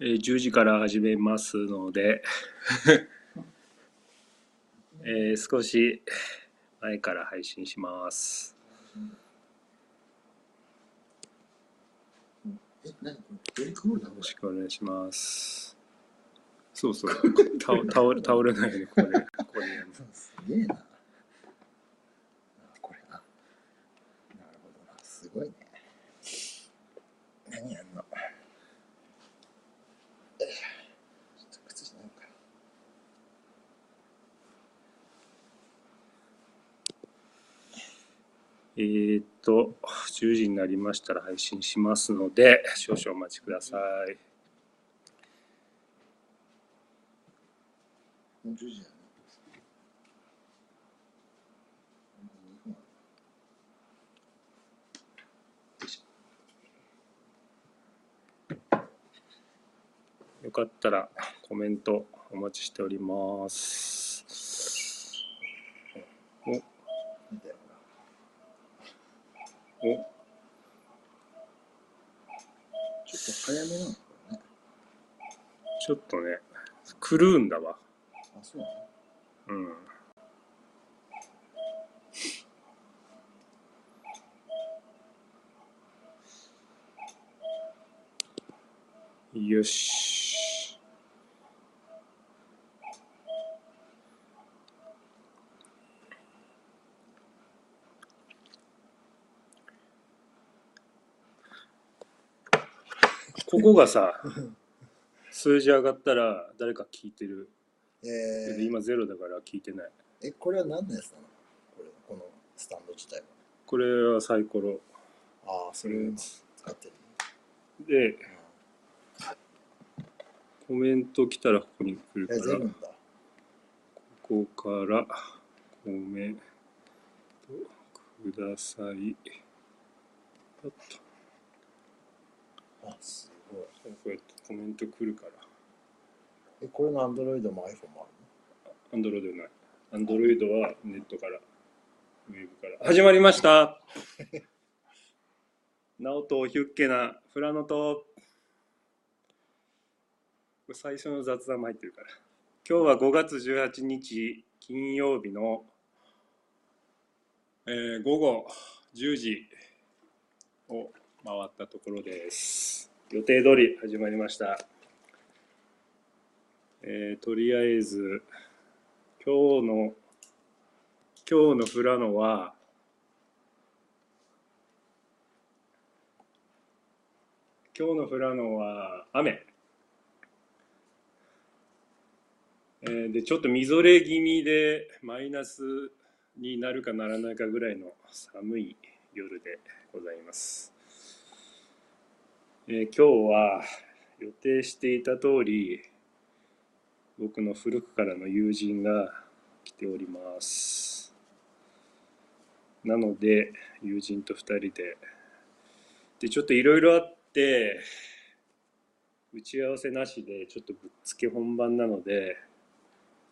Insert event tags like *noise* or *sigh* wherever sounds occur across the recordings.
えー10時から始めますので、*laughs* えー少し前から配信します。よろしくお願いします。そうそう。*laughs* 倒倒れ倒れないようにここで、ここでやる。すげえな。あ、これな。なるほどな。すごいね。何やんのえーちょっと靴下ないかな。えーっと、10時になりましたら配信しますので、少々お待ちください。よかったらコメントお待ちしております。お、見てほら。お、ちょっと早めなのこれね。ちょっとね、狂うんだわ。あ、そうなのうん。よし。ここがさ、数字上がったら誰か聞いてる。けえー、ど今ゼロだから聞いてない。え、これは何のやつなの？これ、このスタンド自体は。これはサイコロああ、それ使ってる。で、コメント来たらここに来るかえ、ら。ここからコメントください。パッあ、すこうやってコメント来るから。え、これの Android も iPhone もあアンドロイドない。アンドロイドはネットから、ウェブから。始まりましたナオトヒュッケなフラノと、最初の雑談も入ってるから。今日は5月18日金曜日の、えー午後10時を回ったところです。予定通り始まりました。えーとりあえず今日の今日の富良野は今日の富良野は雨、えーでちょっとみぞれ気味でマイナスになるかならないかぐらいの寒い夜でございます、えー今日は予定していた通り僕の古くからの友人が来ております。なので友人と2人で。でちょっといろいろあって打ち合わせなしでちょっとぶっつけ本番なので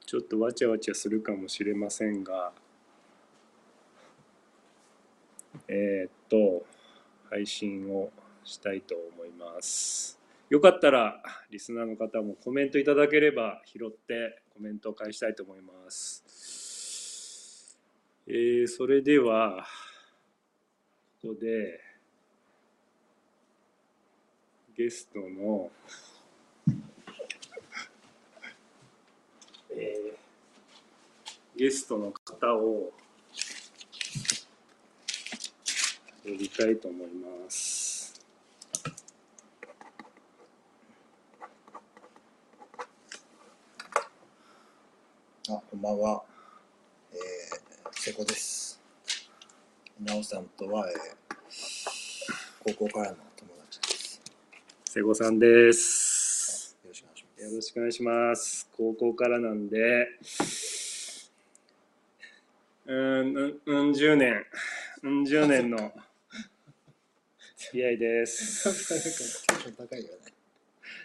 ちょっとわちゃわちゃするかもしれませんがえーっと配信をしたいと思いますよかったらリスナーの方もコメントいただければ拾ってコメントを返したいと思います。えーそれではここでゲストの、えーゲストの方を呼びたいと思います。あ、こんばんは。えー、瀬古です。なおさんとは、えー、高校からの友達です。瀬古さんです。よろしくお願いします。よろしくお願いします。高校からなんで、うーん、うんうん十年、うん十年の *laughs* 付き合いです。テンション高いよね。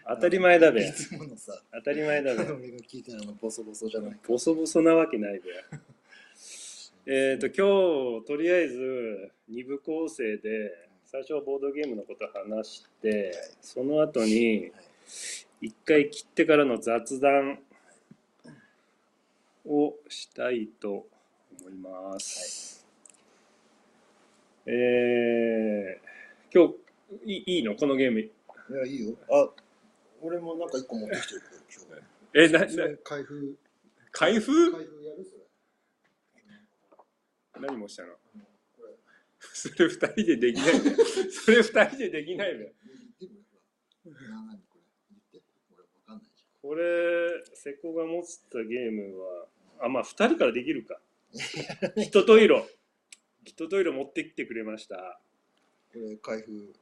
当たり前だべい。つものさ、当たり前だべ。俺が聞いてるあのボソボソじゃない。ボソボソなわけないべ。*laughs* えっと、今日、とりあえず、二部構成で、最初はボードゲームのこと話して、その後に、はい一回切ってからの雑談をしたいと思います。えー、今日いいいいの？このゲーム。いや、いいよ。あ、俺もなんか一個持ってきてるけど、今日。え、な、な、開封、開封？開封やるそれ。何もしたの？これ。それ二人でできないね。それ二人でできないね。言ってみろほら何これ瀬古が持ってたゲームは、あ、まあ二人からできるか。人と色。人と色持ってきてくれました。これ開封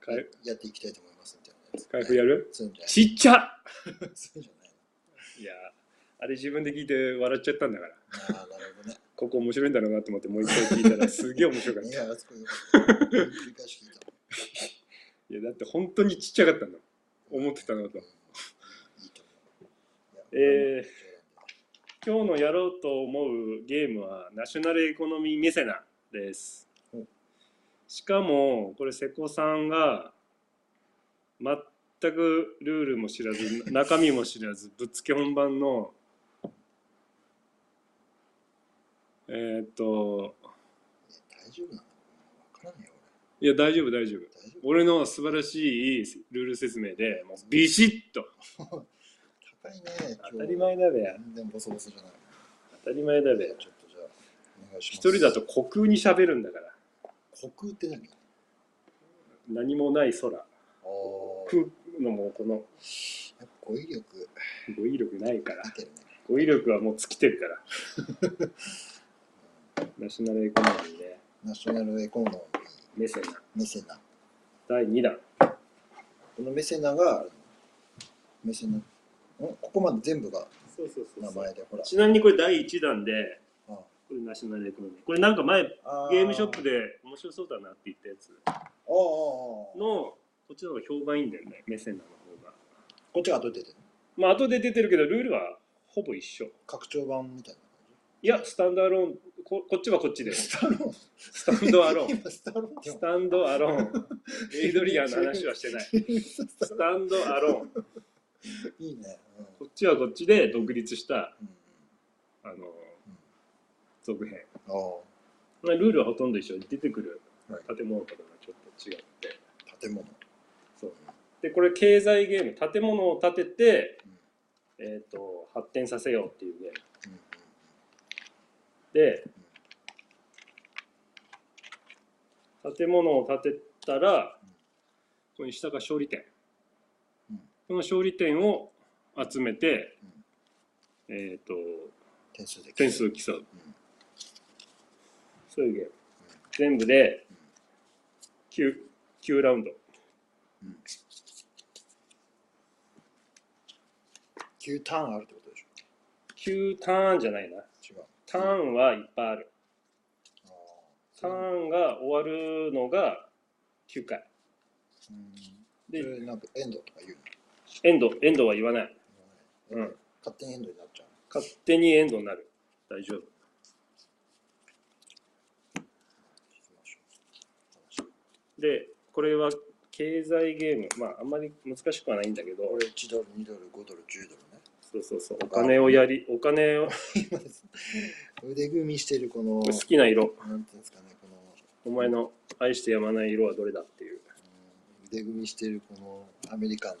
開やっていきたいと思いますみたいなやる？ちっちゃいや、あれ自分で聞いて笑っちゃったんだから。ああ、なるほどね。ここ面白いんだろうなと思ってもう一回聞いたらすげえ面白かった。いいや、あそこよ。繰り返し聞いた。や、だって本当にちっちゃかったんだ。思ってたのと。う。え今日のやろうと思うゲームはナショナルエコノミーメセナですお。しかも、これ瀬古さんが全くルールも知らず、中身も知らず、ぶっつけ本番のえーっと、大丈夫なのわからないよ、いや、大丈夫、大丈夫。俺。の素晴らしいルール説明で、もうビシッと。夫高いね、当たり前だべや。全然ボソボソじゃない。当たり前だべや。ちょっとじゃあ、お願いします。一人だと虚空に喋るんだから。虚空って何？何もない空。ああ。空のもうこの語彙力語彙力ないからね。語彙力はもう尽きてるから *laughs* ナショナルエコノミーでナショナルエコノミーメセナメセナ。第2弾このメセナが、メセナ。んここまで全部がそうそうそう名前で、ほら。ちなみにこれ第1弾であこれナショナルエコノミーこれなんか前あゲームショップで面白そうだなって言ったやつのこっちの方が評判いいんだよねメセナの方が。こっちが後で出てるまあ後で出てるけどルールはほぼ一緒。拡張版みたいな感いやスタンドアローンここっちはこっちで。じ。ススタローン。タンドアローン。今スタローンってスタンドアローン。エイドリアンの話はしてない。スタンドアローン。いいね。こっちはこっちで独立したうん。あの続編。うん、あまあルールはほとんど一緒出てくるはい。建物とかがちょっと違って。あ、建物。でこれ経済ゲーム建物を建てて、えー、と発展させようっていうゲーム。で建物を建てたらここに下が勝利点うん。この勝利点を集めて、えっ、と点数で点数競う。うん。そういうゲーム。全部で 9, 9ラウンドうん9ターンあるってことでし9ターンじゃないな。ょ違う。ターンはいっぱいある。あターンが終わるのが9回。うん。でそれなんかエンドとか言うの？エンドエンドは言わない。うん。勝手にエンドになっちゃう。勝手にエンドになる。大丈夫。聞きましょう。話でこれは経済ゲーム。まああんまり難しくはないんだけど。これ1ドル、2ドル、5ドル、10ドル。ね。そうそうそう。お金をやりお金を。今です腕組みしてるこの、好きな色。なんていうんですかね、この、お前の愛してやまない色はどれだっていう。うん。腕組みしてるこのアメリカンな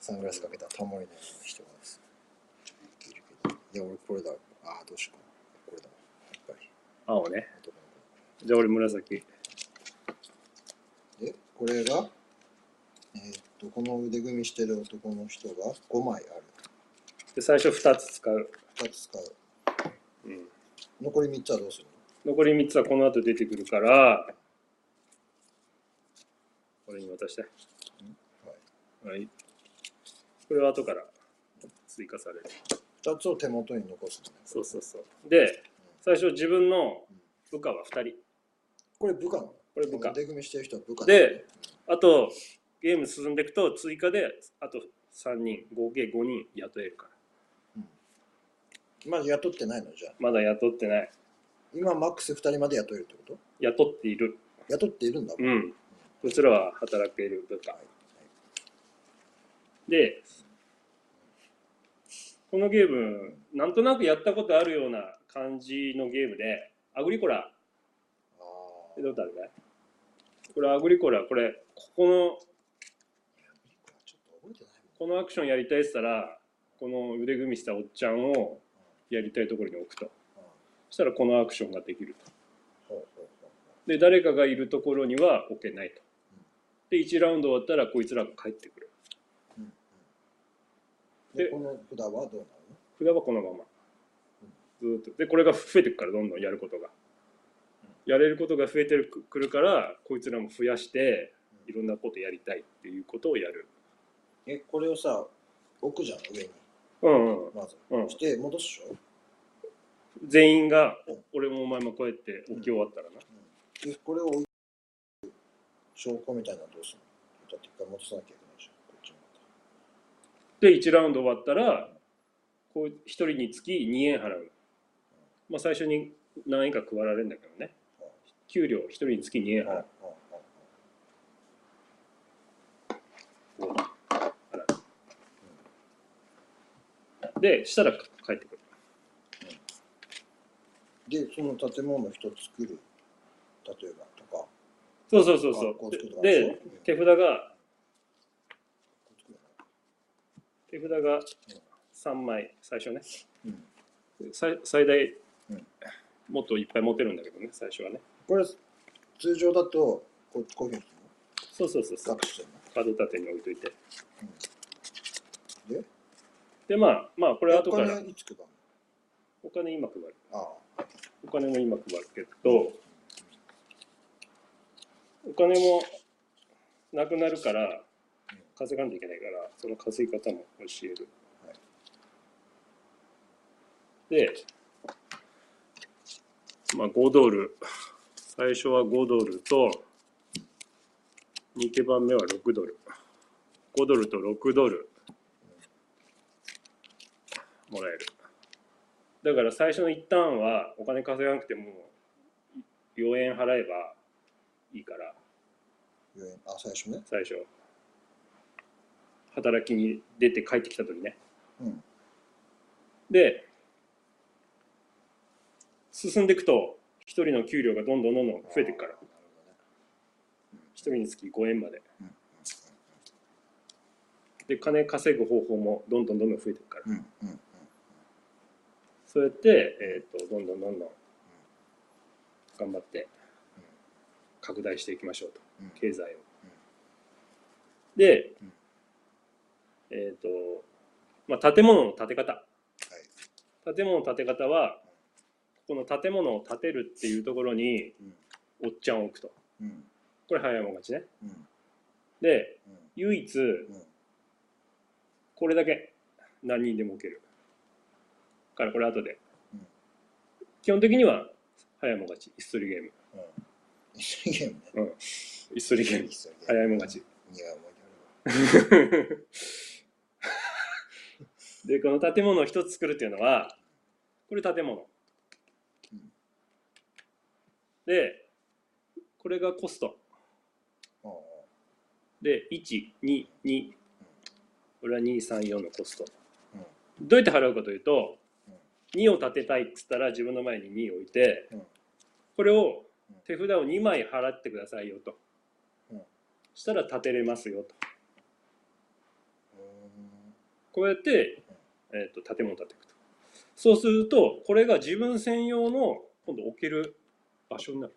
サングラスかけたタモリのような人がです。いるけど、いや、俺これだ。ああ、どうしよう。かな。これだ。やっぱり。青ね。男のじゃあ俺紫。子で、これが、えーっと、この腕組みしてる男の人が5枚ある。で最初2つ使う、2つ使う。うん、残り3つはどうするの？残り3つはこの後出てくるから俺に渡して。はい。はい。これは後から追加される。2つを手元に残すのね。そうそうそう。で最初自分の部下は2人。これ部下これ部下。腕組みしてる人は部下であとゲーム進んでいくと追加であと3人。合計5人雇えるからまだ雇ってないの？じゃあ。まだ雇ってない。今マックス2人まで雇えるってこと？雇っている。雇っているんだ。もん。うん。こちらは働ける部下。でこのゲームなんとなくやったことあるような感じのゲームでアグリコラ。あえどうだろうねこれアグリコラこれここのちょっと覚えてないこのアクションやりたいっつったらこの腕組みしたおっちゃんをやりたいところに置くと。そしたらこのアクションができると。で誰かがいるところには置けないと。で1ラウンド終わったらこいつらが帰ってくる。で、でこの札はどうなるの？札はこのまま。ずーっと。でこれが増えてくからどんどんやることが。やれることが増えてくるからこいつらも増やしていろんなことやりたいっていうことをやる。え、これをさ、置くじゃん、上に。うん。うんまず。うん。して、戻すでしょ？全員が俺もお前もこうやって置き終わったらな。で、これを置いて、証拠みたいなのどうするの？だって一回戻さなきゃいけないじゃん。こっちにで1ラウンド終わったらこう1人につき2円払う。まあ最初に何円か配られるんだけどね。給料1人につき2円払うでしたら帰ってくる。で、その建物一つ作る、例えばとか、そうそうそうそう。で手札が手札が3枚最初ね。うん。最最大、うん。もっといっぱい持てるんだけどね最初はね。これ、通常だと、こうこういうふうにそうそうそうそう。カード立てに置いといて。の。で、でまあまあこれ後から。お金いつ配るお金今配る。のああ。お金も今配るけどお金もなくなるから稼がんといけないからその稼ぎ方も教える、はい。でまあ5ドル。最初は5ドルと2手番目は6ドル。5ドルと6ドルもらえる。だから最初の一旦はお金稼がなくても4円払えばいいから。4円あ、最初ね？最初。働きに出て帰ってきた時ね。うん。で進んでいくと一人の給料がどんどんどんどん増えていくから。なる一人につき5円まで。ほどね。で金稼ぐ方法もどんどんどんどん増えていくから。うん。そうやって、えー、とどんどんどんどん頑張って拡大していきましょうとうん。経済を。でうん、えっ、と、まあ、建物の建て方。はい。建物の建て方は、この建物を建てるっていうところに、うん。おっちゃんを置くと。うん。これ早いもん勝ちね。うん。で、うん。唯一、うん。これだけ何人でも置ける。からこれ後で。うん基本的には早いもん勝ち。椅子取りゲーム。うん。一緒にゲームね。うん。椅子取りゲーム。早いもん勝ち。苦い思い出あるわ。*laughs* で、この建物を一つ作るっていうのは、これ建物うん。で、これがコスト。で、1、2、2。これは2、3、4のコスト。うんどうやって払うかというとうん、2を立てたいって言ったら自分の前に2を置いてうん、これをうん手札を2枚払ってくださいよとうん。したら立てれますよと。うんこうやって、えー、と建物を建てていくと。そうすると、これが自分専用の今度置ける場所になる。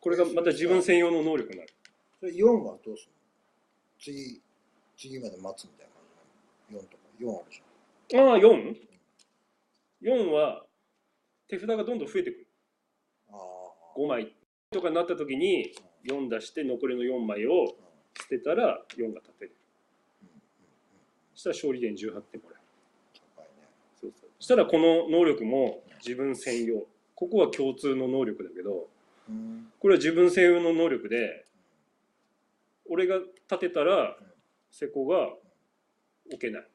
これがまた自分専用の能力になる。それ4はどうするの？次、次まで待つみたいな感じなの ?4 とか。4あるじああ、4?4 4は手札がどんどん増えてくる。ゃん。ああ。5枚とかになった時に4出して残りの4枚を捨てたら4が立てる。そしたら勝利点18点もらえる。そうそうそしたらこの能力も自分専用。ここは共通の能力だけど、うん。これは自分専用の能力で、俺が立てたら施工が置けない。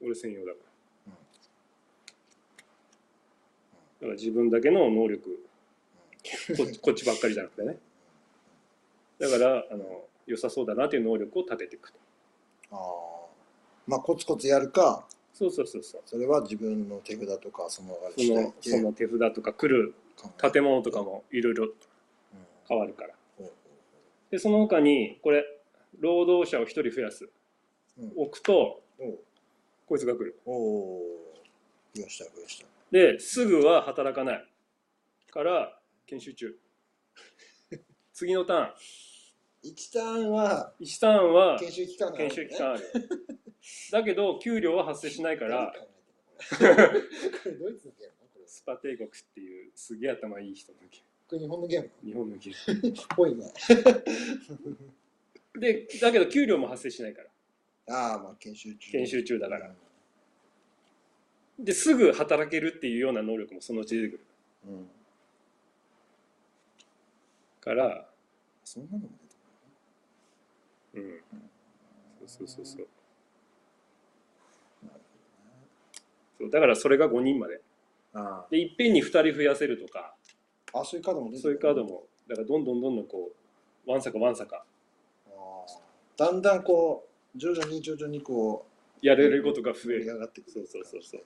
俺専用だから。だから自分だけの能力。こ *laughs* こっちばっかりじゃなくてね。だからあの良さそうだなという能力を立てていくと。ああ。まあ、コツコツやるか、そうそうそうそう。それは自分の手札とか、そのそのでその手札とか来る建物とかもいろいろうん。変わるから。ほうほでその他にこれ労働者を1人増やす。うん。置くとこいつが来る。おおー。増やした増やしたですぐは働かない。から研修中。*laughs* 次のターン。1ターンは1ターンは研修期間がある研修期間ある。だけど給料は発生しないからスパ帝国っていうすげえ頭いい人のゲこれ日本のゲームーム日本のゲーム。っぽいね。*laughs* でだけど給料も発生しないから。ああまあ研修中。研修中だから。うんですぐ働けるっていうような能力もそのうち出てくる。うんからそんなのも出てうん。そうそうそうそう。そうだからそれが5人まで。あでいっぺんに2人増やせるとか。ああそういうカードも出てくる。そういうカードもだからどんどんどんどんこうわんさかわんさか。だんだんこう徐々に徐々にこやれることがう増える。上がってくるそうそうそうそう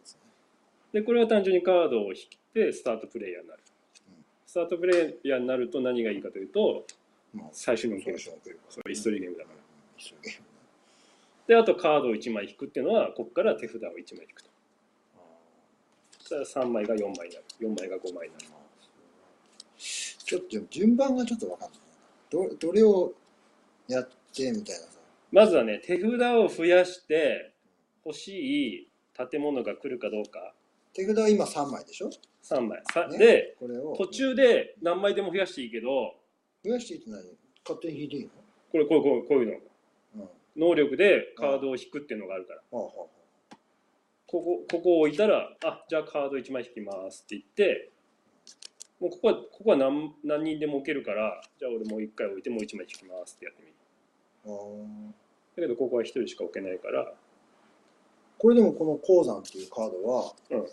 でこれは単純にカードを引いてスタートプレイヤーになる。うんスタートプレイヤーになると何がいいかというとまあ最終のゲーム。そうイストリーゲームだから。であとカードを1枚引くっていうのはここから手札を1枚引くと。あそしたら3枚が4枚になる。4枚が5枚になる。ちょっと順番がちょっとわかんないな。どどれをやってみたいなさ。まずはね手札を増やして欲しい建物が来るかどうか手札は今3枚でしょ、3枚。さ、ね。でこれを。途中で何枚でも増やしていいけど増やしていって何？勝手に引いていいこれこうこうこういうの。のうん。能力でカードを引くっていうのがあるから。はあはあはここここを置いたらあじゃあカード1枚引きますって言ってもうここはここは何何人でも置けるからじゃあ俺もう1回置いてもう1枚引きますってやってみる。ああ。だけどここは1人しか置けないから。これでもこの鉱山っていうカードは、うん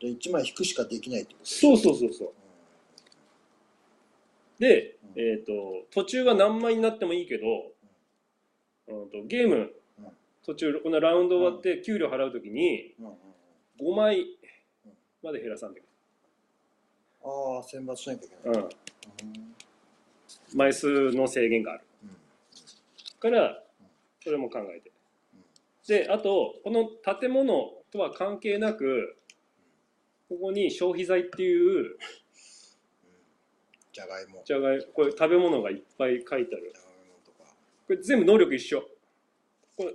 で1枚引くしかできないってことそうそうそうそう。うで、うん。えー、と途中は何枚になってもいいけど、うん、とゲームうん。途中このラウンド終わって給料払うときにん。うんうんうん。5枚まで減らさんでくああ選抜しなきゃいける、ない、うん、うん。枚数の制限がある。うん。からそれも考えて。であとこの建物とは関係なくここに消費財っていうじゃがいも。じゃがいこれ食べ物がいっぱい書いてある。じゃがいもとか。これ全部能力一緒。こ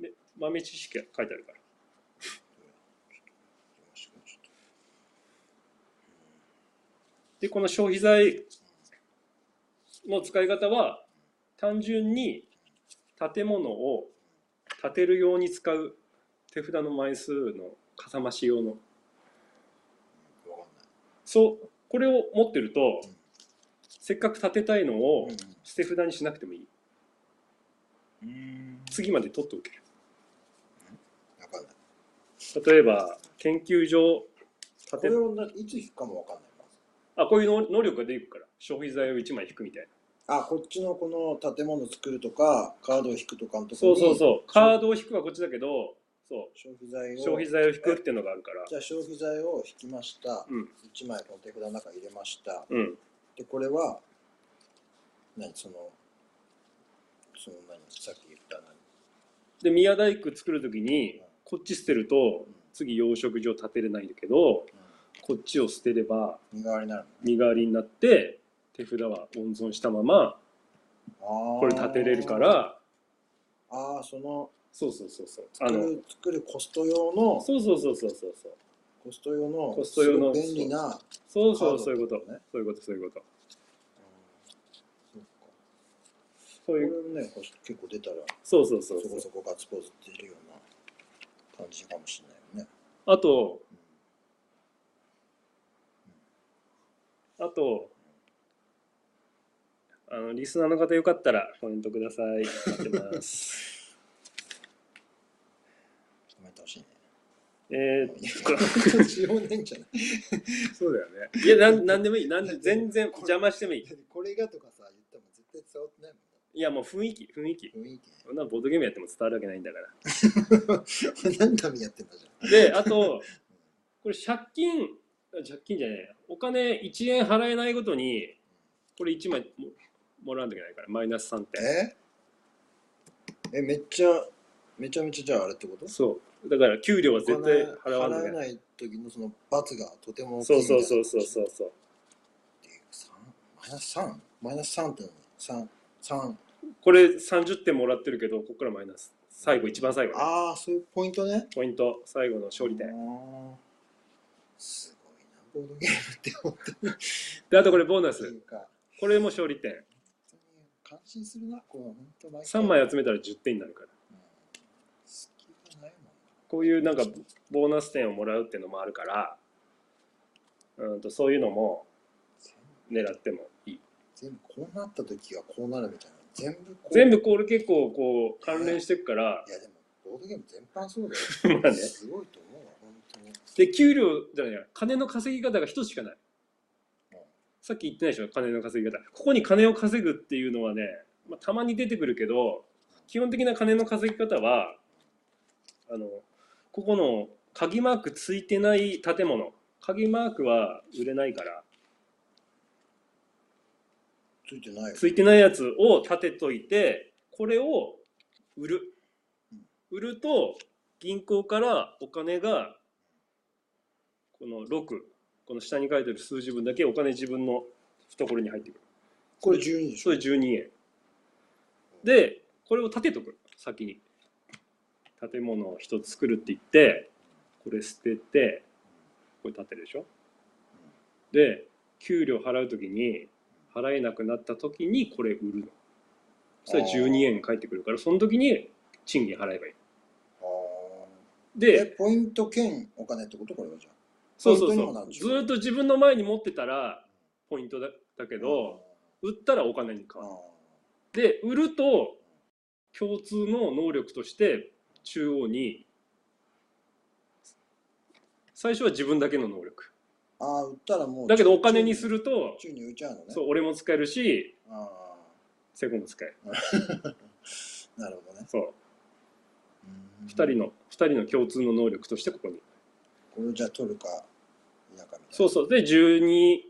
れで豆知識が書いてあるから。でこの消費財の使い方は単純に建物を建てるように使う手札の枚数のかさ増し用のそうこれを持ってるとうん。せっかく建てたいのをうん。捨て札にしなくてもいい。うん。次まで取っておける。わかんない例えば研究所建てこれいつ引くかもわかんない。あこういうの能力が出てくるから。消費財を1枚引くみたいな。あこっちのこの建物作るとかカードを引くとかのとこそうそうそう。カードを引くはこっちだけどそう。消費財を消費財を引くっていうのがあるから。じゃあ消費財を引きました、うん。1枚この手札の中に入れました。うん。でこれは何そのその何さっき言った何？で宮大工作る時にこっち捨てると次養殖場建てれないんだけどこっちを捨てれば身代わりになる身代わりになって手札は温存したままのこれ建てれるからああそのそうそうそうそう。あ作のる作るコスト用のそうそうそうそうそうそう。コスト用のコスト用のすごい便利なそうそうそういうことね。そういうこと。そういうことうんそういうこれね結構出たらそうそうそうそこそうそこガッツポーズ出るような感じかもしれないよね。あとあとあのリスナーの方よかったらコメントください。待ってます *laughs* コメント欲しいね。えー、しようねんじゃないそうだよね。いやなんなんでもいい。なんで全然邪魔してもいい。これがとかさ言っても絶対伝わってないもんだいやもう雰囲気雰囲気。雰囲気。そんなボードゲームやっても伝わるわけないんだから。ね。何のためにやってんだじゃん。であとこれ借金あ借金じゃないや。お金1円払えないごとにこれ1枚ももらわなきゃいけないからマイナス3点。え？え、めっちゃ、めちゃめちゃじゃああれってこと？そう。だから給料は絶対払わない払えない時のその罰がとても大きいそうそうそうそうそうそう。っていう三マイナス 3? マイナス3って何 ?3、3。これ30点もらってるけどここからマイナス。最後一番最後ね。ああ、そういうポイントね。ポイント。最後の勝利あ点。ーすごいな、ボードゲームって思って。であとこれボーナス。これも勝利点。本当に感心するな、こう、本当毎回。3枚集めたら10点になるからうん隙がないもんな。こういうなんかボーナス点をもらうっていうのもあるからうんとそういうのも狙ってもいい全部こうなった時はこうなるみたいな。全部こう。全部これ結構こう関連してくからいやでも、ボードゲーム全般そうだよ。*laughs* まあねすごいと思うわ、本当に。で給料じゃないや金の稼ぎ方が一つしかないうんさっき言ってないでしょ？金の稼ぎ方ここに金を稼ぐっていうのはね、まあ、たまに出てくるけど基本的な金の稼ぎ方はあのここの鍵マークついてない建物。鍵マークは売れないから。ついてないよ。ついてないやつを立てといてこれを売る。売ると銀行からお金がこの6この下に書いてる数字分だけお金自分の懐に入ってくる。これ12でしょ。それ12円。でこれを立てとく。先に建物を一つ作るって言ってこれ捨ててこれ立てるでしょ？で給料払う時に払えなくなった時にこれ売るの。そしたら12円返ってくるからその時に賃金払えばいい。でポイント兼お金ってこと？これはじゃあ。そうそうそう。ずーっと自分の前に持ってたらポイントだだけど売ったらお金に変わる。で売ると共通の能力として中央に最初は自分だけの能力あーあー、売ったらもう。だけどお金にすると宙に浮いちゃうのね。そう俺も使えるしあセコも使えるあ、*laughs* なるほどね。そううん2人の二人の共通の能力としてここにこれをじゃあ取るか否かみたいな。そうそうで12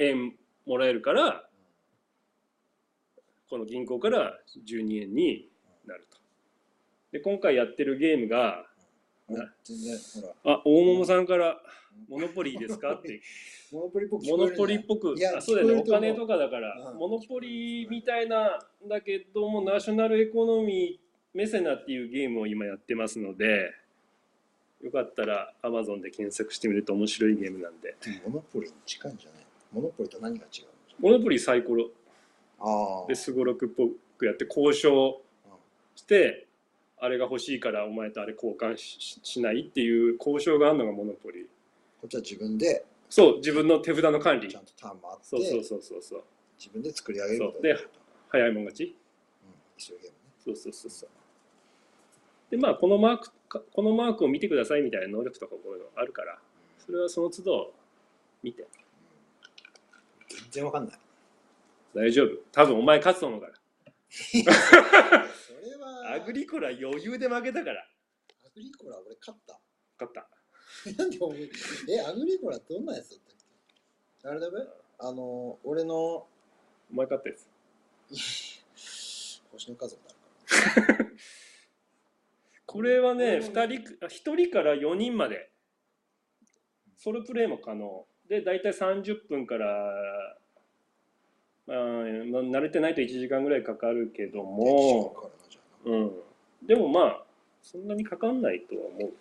円もらえるからこの銀行から12円になるとで今回やってるゲームが。あ大桃さんから「モノポリーですか?」って。*laughs* モノポリっぽく聞モノポリっぽく。あそうだよね。お金とかだから、うん。モノポリみたいなんだけどもナショナルエコノミーメセナっていうゲームを今やってますのでよかったら Amazon で検索してみると面白いゲームなんで。モノポリに近いんじゃない？モノポリと何が違うの？モノポリーサイコロ。ですごろくっぽくやって交渉してあれが欲しいからお前とあれ交換ししないっていう交渉があるのがモノポリ。ーこっちは自分でそう自分の手札の管理。ちゃんとターンもあって、そうそうそうそうそう。自分で作り上げるで早いもん勝ち。うん、そういうゲームね。そうそうそうそう。でまあこのマークかこのマークを見てくださいみたいな能力とかこういうのあるからそれはその都度見て。全然わかんない。大丈夫。多分お前勝つと思うからそれは、アグリコラ余裕で負けたから。アグリコラ俺勝った。勝った。なんでお前え、アグリコラどんなやつだったっけ？あれだべ？あの、俺の。お前勝ったやつ。星の数になるから。*laughs* これはねうん2人あ1人から4人まで。ソロプレイも可能。で大体30分から、まあ、まあ慣れてないと1時間ぐらいかかるけども、うん、でもまあそんなにかかんないとは思う。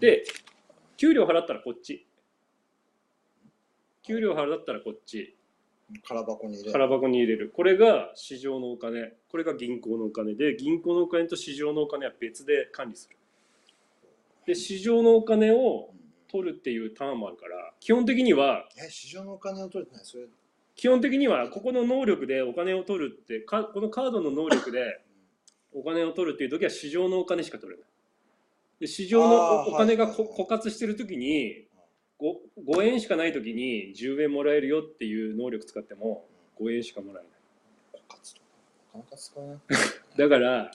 で給料払ったらこっち。給料払ったらこっち。空箱に入れる。空箱に入れる。これが市場のお金。これが銀行のお金で銀行のお金と市場のお金は別で管理する。で市場のお金をうん取るっていうターンもあるから基本的にはえ、市場のお金を取れてないそれ、基本的にはここの能力でお金を取るってかこのカードの能力でお金を取るっていう時は市場のお金しか取れない。で市場のおお金が枯渇してる時に 5, 5円しかない時に10円もらえるよっていう能力使っても5円しかもらえない。活とか。なかなか使わない。*laughs* だから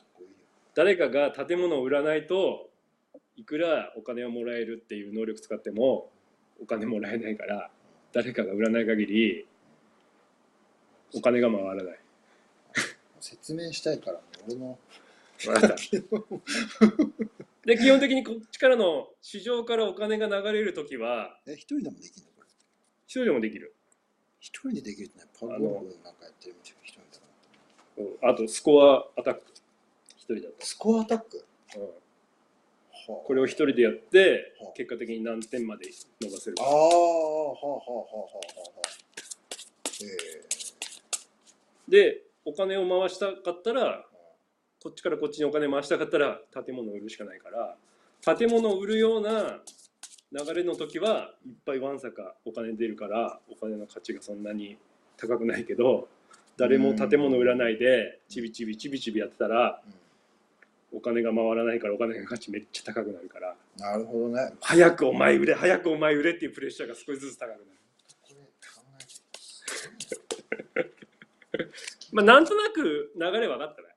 誰かが建物を売らないといくらお金をもらえるっていう能力使ってもお金もらえないから誰かが売らない限りお金が回らない。説明したいからね俺の。で基本的にこっちからの市場からお金が流れる時はえ一人でもできるの？これ。一人でもできる。一人でできるってねパブゴルフなんかやってるみたいな一人だなあとスコアアタック。一人だと、スコアアタック？うん。はあこれを一人でやってはあ結果的に何点まで伸ばせるか。ああはあはあはあはあはあはあえでお金を回したかったらこっちからこっちにお金回したかったら建物を売るしかないから建物を売るような流れの時はいっぱいわんさかお金出るからお金の価値がそんなに高くないけど誰も建物売らないでちびちびちびちびやってたらえお金が回らないからお金の価値めっちゃ高くなるから。うん、なるほどね。早くお前売れ早くお前売れっていうプレッシャーが少しずつ高くなる。まあなんとなく流れ分かったね。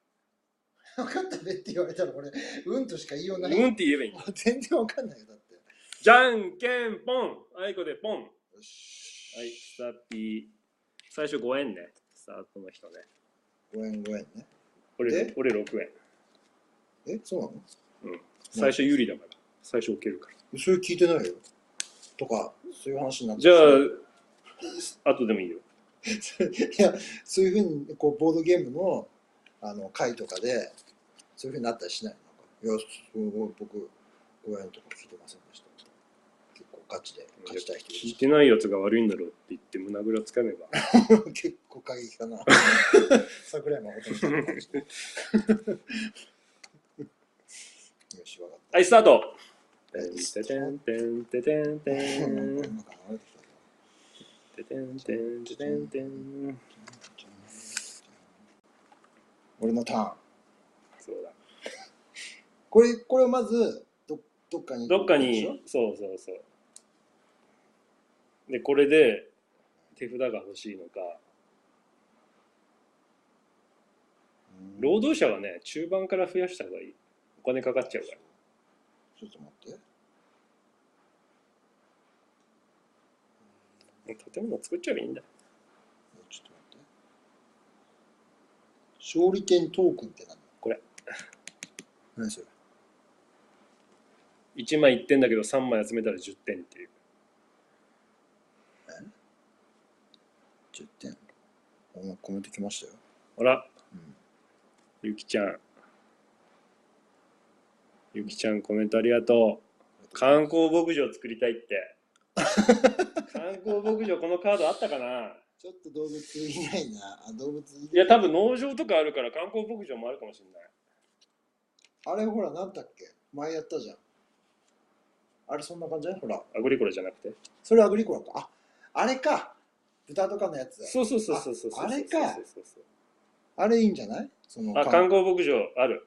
分かったねって言われたら俺うんとしか言いようない、うんって言えばいいんだ全然分かんないよだって。じゃんけんぽん。あいこでポンよし。はい、スタッピー。最初5円ね。スタートの人ね。5円5円ね。俺で、俺6円。えそうなの？うん。最初有利だから。最初受けるから。それ聞いてないよとかそういう話になってじゃあ、後でもいいよ。*laughs* いやそういうふうにこうボードゲームのあの会とかでそういうふうになったりしないの？いやそう僕5円とか聞いてませんでした結構ガチで勝ちたい人聞いてないやつが悪いんだろうって言って胸ぐらつかめば。*laughs* 結構過激 *laughs* かな桜井誠みたいな感じはい、スタート俺のターンそうだ。これこれをまずどどっかにどっかに、そうそうそう。で、これで手札が欲しいのか。うん労働者はね、中盤から増やした方がいい。お金かかっちゃうから。ちょっと待って。もう建物作っちゃえばいいんだ。ちょっと待って。勝利点トークンって何？これ。何それ？1枚1点だけど3枚集めたら10点っていう。10点？おコメント来ましたよ、あら、うん、ゆきちゃん。ゆきちゃんコメントありがとう。観光牧場作りたいって。観光牧場このカードあったかな？ちょっと動物いないな。あ動物いる。いや多分農場とかあるから観光牧場もあるかもしれない。あれほら何だっけ？前やったじゃん。あれそんな感じ？ほら。アグリコラじゃなくて？それアグリコラか。ああれか。豚とかのやつ。そうそうそうそうそうそうああれかそうそうそう。あれいいんじゃない？そのあ、か観光牧場ある。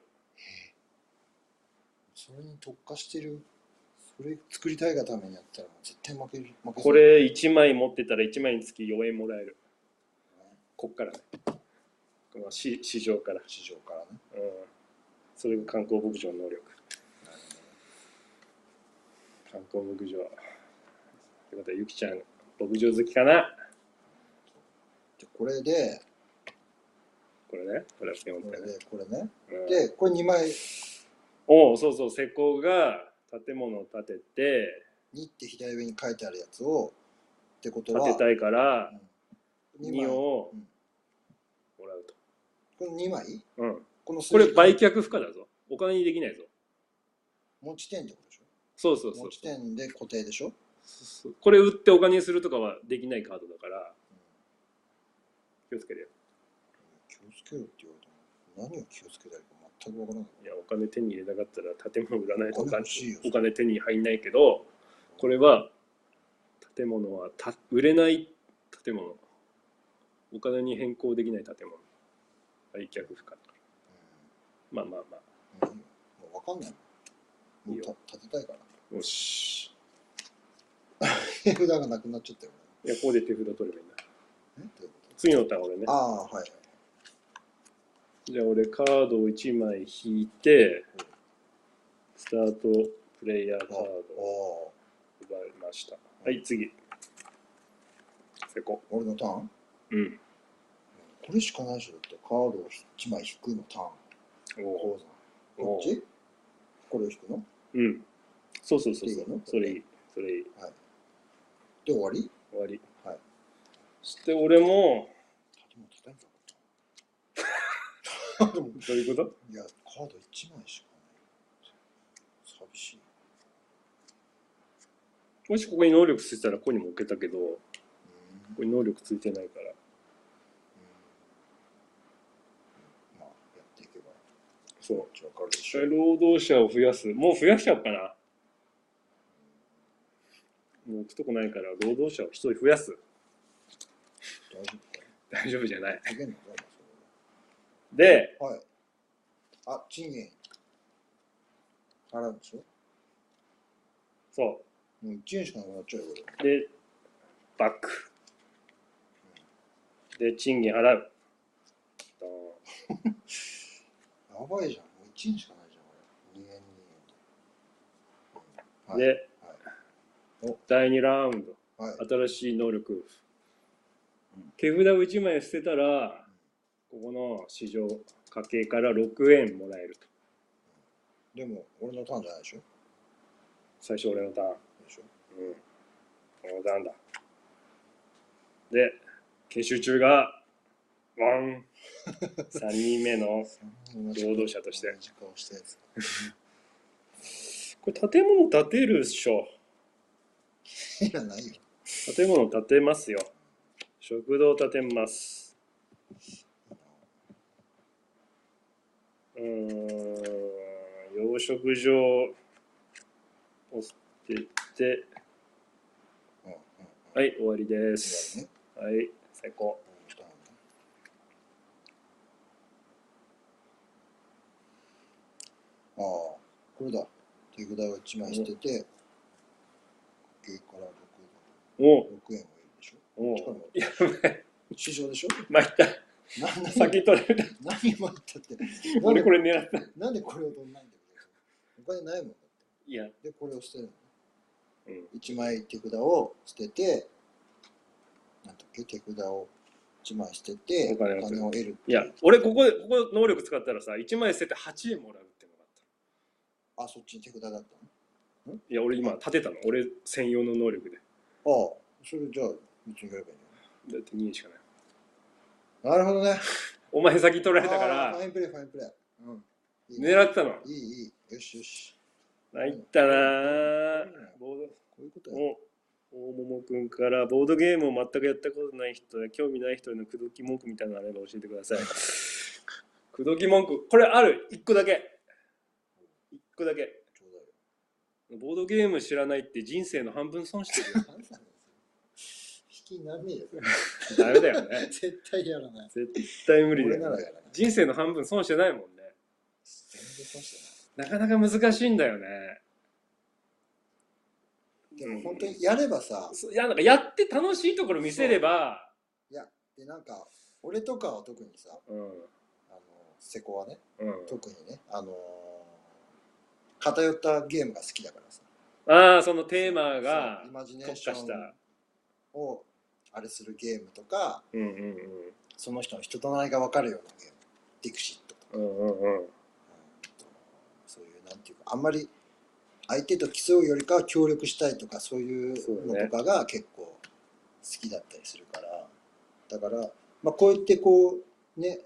それに特化してるそれ作りたいがためにやったら絶対負ける負けこれ1枚持ってたら1枚につき4円もらえる。こっからね。この市市場から。市場からねうん。それが観光牧場の能力。観光牧場。ってことは、ゆきちゃん、牧場好きかな？じゃこれでこれね。これは4これ。でこれねうんでこれ2枚おうそうそう、施工が建物を建てて、2って左上に書いてあるやつをってことは建てたいから、2 2をうん。もらうと。この2枚？うん。このこれ売却不可だぞ。お金にできないぞ。持ち点ってことでしょ？そうそうそう持ち点で固定でしょ？これ売ってお金にするとかはできないカードだから、気をつけてよ。気をつけろって言われても何を気をつけたらい全くわからないいや、お金手に入れなかったら建物売らないとおお金お金手に入んないけど、これは建物はた売れない建物。お金に変更できない建物。売却不可。まあまあまあ。うん、うん、もうわかんないもういいよた立てたいからよし。*laughs* 手札がなくなっちゃったよいや、ここで手札取ればいいんだ。次のターン俺ねと。ああはいはいじゃあ俺カードを1枚引いてスタートプレイヤーカードあをあ奪いました。はい次。セコ俺のターン？うん。これしかないでしょ。だってカードを1枚引くのターン。お鉱山こっち？これを引くの？うん。そうそうそうそいいのうそれいい。それいい。で終わり？終わり。はい。そして俺も叩いどういうこと？いやカード1枚しかない。寂しい。もしここに能力ついてたらここにも置けたけどこうんこに能力ついてないから。まあやっていけば。そう。じゃわかるでしょ。労働者を増やす。もう増やしちゃおうかな。もう置くとこないから労働者を一人増やす。大丈夫か大丈夫じゃないでなはい。あ賃金払うんでしょ？そもう1円しかなくなっちゃうよでバック。で賃金払う。やばいじゃん。もう1円しかないじゃんこれ。2円2円で、お。第2ラウンド。はい。はい新しい能力。うん。手札を1枚捨てたらここの市場家計から6円もらえると。でも俺のターンじゃないでしょ？最初俺のターン。でしょ？うん。このターンだ。で研修中がワン。*laughs* 3人目の労働者として。*laughs* これ建物建てるっしょ。いらないよ。建物建てますよ。食堂建てますうーん養殖場を捨ててうんうんうん。はい終わりです。ね。はい最高。ああこれだ。手札を1枚捨てて家から6お6円を入れるでしょ？お。力も。やばい。師匠でしょ？参った先取られた何も言ったって。*laughs* 俺でこれ狙った？なんでこれを取んないんだよ。お金ないもんだって。いや。でこれを捨てるの。うん。1枚手札を捨ててなんだっけ手札を1枚捨ててお金を得るいや俺ここでここ能力使ったらさ1枚捨てて8円もらうってのがあったあそっちに手札だったの？いや俺今立てたの。俺専用の能力で。ああそれじゃあ別にやればいいだって2円しかない。のなるほどね。お前先取られたかあーらファインプレーファインプレー。うん。いい狙ってたの？いいいい。よしよし。参ったなー。ボーこういうことドや。お大桃くんからボードゲームを全くやったことない人や興味ない人への口説き文句みたいなのあれば教えてください。*laughs* 口説き文句。これある。1個だけ。1個だけ。ちょうボードゲーム知らないって人生の半分損してる *laughs* 引きになんねえよダメだよね。絶対やらない。絶対無理だよ、ね。人生の半分損してないもんね。全然損してなかなか難しいんだよね。ないでも本当にやればさ。いやなんかやって楽しいところ見せれば。いやでなんか俺とかは特にさうん。あの瀬古はねうん。特にねあの偏ったゲームが好きだからさ。ああそのテーマがイマジネー特ショ化した。ンをあれするゲームとかうんうんその人の人となりが分かるようなゲーム。ディクシットとか、うんうんうん。うん。うんそういうなんていうかあんまり相手と競うよりかは協力したいとかそういうのとかが結構好きだったりするから。だから、まあ、こう言ってこうね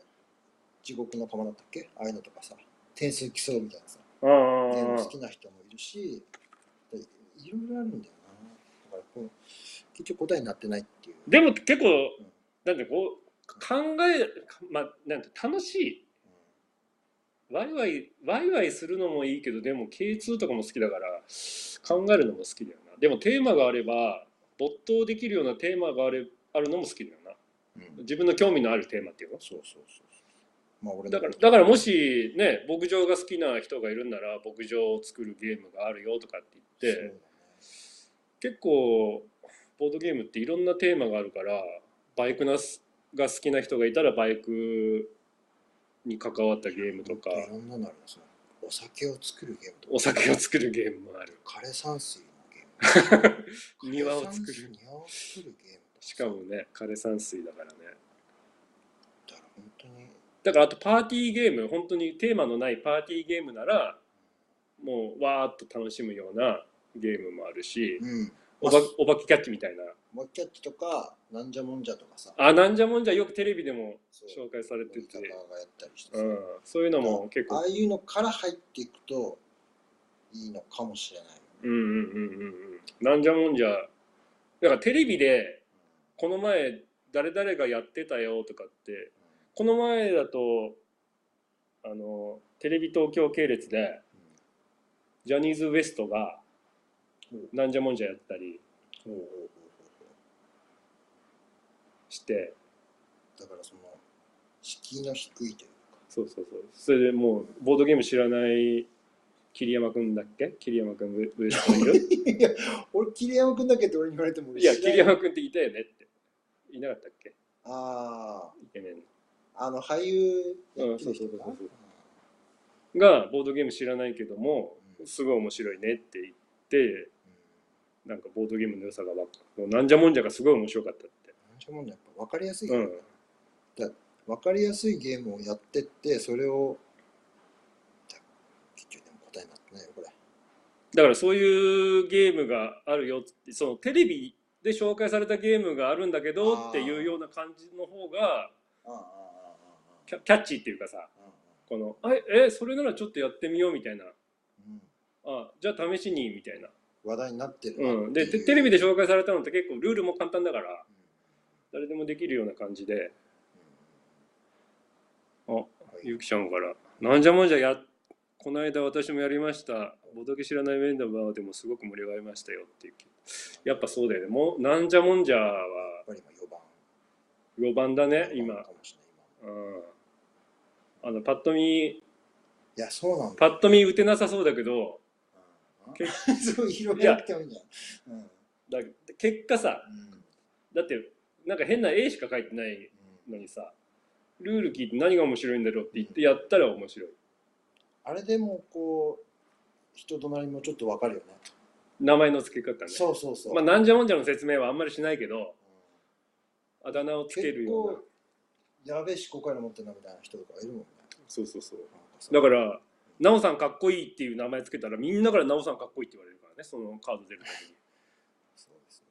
地獄の釜だったっけ？ああいうのとかさ点数競うみたいなさうんうんゲームうん好きな人もいるしでいろいろあるんだよな。だからこう結局答えになってないっていう。でも結構なんてこう考えまあなんて楽しい。ワイワイワイワイするのもいいけどでも K2 とかも好きだから考えるのも好きだよな。でもテーマがあれば没頭できるようなテーマがあれあるのも好きだよな。うん。うん自分の興味のあるテーマっていうの？そうそうそうまあ俺のだからだからもしね牧場が好きな人がいるんなら牧場を作るゲームがあるよとかって言って結構ボードゲームっていろんなテーマがあるからバイクなすが好きな人がいたらバイクに関わったゲームとかいろんなのあるのそのお酒を作るゲームとか。お酒を作るゲームもある。枯山水のゲーム。*laughs* 庭を作る。庭を作るゲームしかもね枯山水だからね。だから本当に。だからあとパーティーゲーム本当にテーマのないパーティーゲームならもうわーっと楽しむようなゲームもあるしうんおばお化けキャッチみたいな。モキャッチとかなんじゃもんじゃとかさ。あなんじゃもんじゃよくテレビでも紹介されて森て、うん、そういうのも結構。ああいうのから入っていくといいのかもしれないうんうんうんうんうん。なんじゃもんじゃだからテレビでこの前誰々がやってたよとかってこの前だとあのテレビ東京系列でジャニーズ WEST がなんじゃもんじゃやったりして。だからその敷居の低いというか。そうそうそう。それでもうボードゲーム知らない桐山くんだっけ？桐山くんウエストいる？いや俺桐山君だけって俺に言われてもい。や桐山くんっていたよねって。いなかったっけ？あイケメン。のああの俳優うんそうそうそうそうがボードゲーム知らないけどもうん。すごい面白いねって言ってなんかボードゲームの良さがわかもうなんじゃもんじゃがすごい面白かったって。なんじゃもんじゃやっぱ分かりやすい。うん。分かりやすいゲームをやってってそれをだ結局でも答えになってないよこれ。だからそういうゲームがあるよってそのテレビで紹介されたゲームがあるんだけどっていうような感じの方があああああキャキャッチーっていうかさあああこのあえそれならちょっとやってみようみたいな。うん。あじゃあ試しにみたいな、話題になってるなう。ん、でテテレビで紹介されたのって結構ルールも簡単だからうん誰でもできるような感じで。あうんゆきちゃんから「なんじゃもんじゃやこの間私もやりました。ボドゲ知らないメンバーでもすごく盛り上がりましたよ」っていうやっぱそうだよね。もうなんじゃもんじゃやはっぱり今4番。4番だね4今。うん。あのパッと見今いやそうなんだパッと見打てなさそうだけどうんけそう広げなくてもいい。んじゃんうん。だ結果さうん。だってなんか変な絵しか書いてないのにさルール聞いて何が面白いんだろうって言ってやったら面白い。あれでもこう人となりもちょっとわかるよね。名前の付け方ね。そうそうそう、まあなんじゃもんじゃの説明はあんまりしないけどうんあだ名をつける結ような。構やべえしこから持ってんなみたいな人とかいるもんね。そうそうそう。だから「なおさんかっこいい」っていう名前つけたらみんなから「なおさんかっこいい」って言われるからねそのカード出るたびにそうです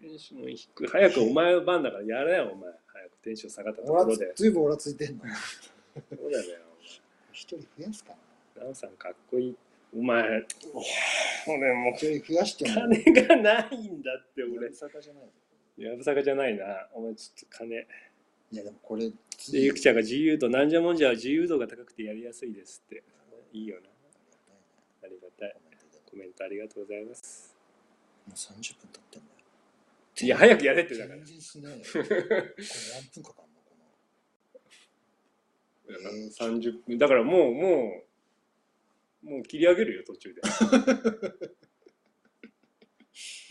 テンション低い早くお前の番だからやれよお前。早くテンション下がったところで。つずいぶんオラついてんの。そうだよ。一人増やすかな。なおさんかっこいい。お前俺もう一人増やしても。金がないんだって俺。俺坂じゃない。やぶさかじゃないな。お前ちょっと金。いやでもこれでゆきちゃんが自由度なんじゃもんじゃは自由度が高くてやりやすいですって。いいよな。ありがたい。コメントありがとうございます。もう30分経ってんだよ。いや早くやれってだから。全然しないよこれ何分かかんの？このえー30分。だからもうもうもう切り上げるよ途中で。*laughs*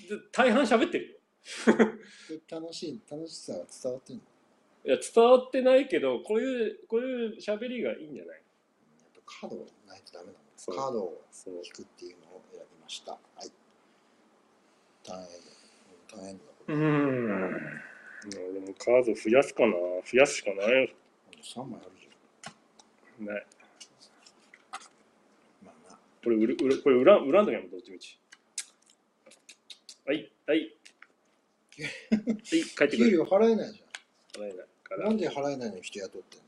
で大半喋ってるよ。*laughs* 楽しい楽しさが伝わってんの？いや伝わってないけどこういうこういう喋りがいいんじゃない？やっぱカードないとダメなのそう。カードを引くっていうのを選びました。はい。ターンエンドターンエンドうれんでもカード増やすかな。増やすしかない3枚あるじないゃん。まあな。これ売る売るこれ裏裏んときはもうどっちみち。はいはい。*laughs* はい帰ってくる。給料払えないじ払えないから。なんで払えないのに人雇ってんの？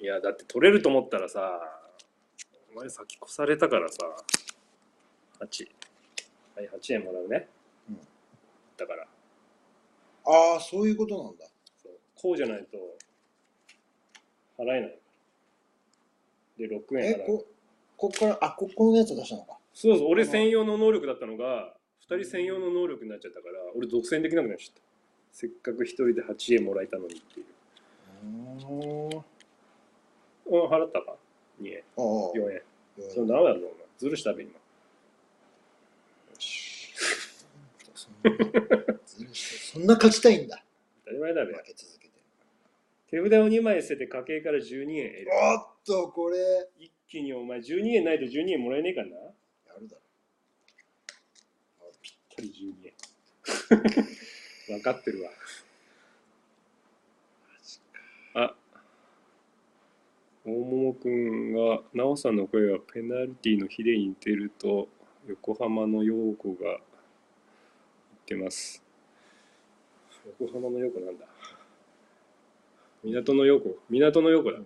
いやだって取れると思ったらさお前先越されたからさ8はい8円もらうね、うん。だから。ああそういうことなんだ。そう。こうじゃないと払えない。で6円払う。えここっからあここのやつ出したのか。そうそう。俺専用の能力だったのが2人専用の能力になっちゃったから俺独占できなくなっちゃった。せっかく1人で8円もらえたのにっていううー。んあうん払ったか？2円あ。4円4それ何やろお前ずるしたべ今そんな勝ちたいんだ。当たり前だべ。負け続けて。手札を2枚捨てて家計から12円得る。おっと、これ、や一気にお前12円ないと12円もらえねえかな？るだろ。ぴったり12円。*laughs* 分かってるわ。あ、大桃くんが、なおさんの声がペナルティの比で似てると、横浜の陽子が言ってます。横浜の陽子なんだ。港の陽子？港の陽子だ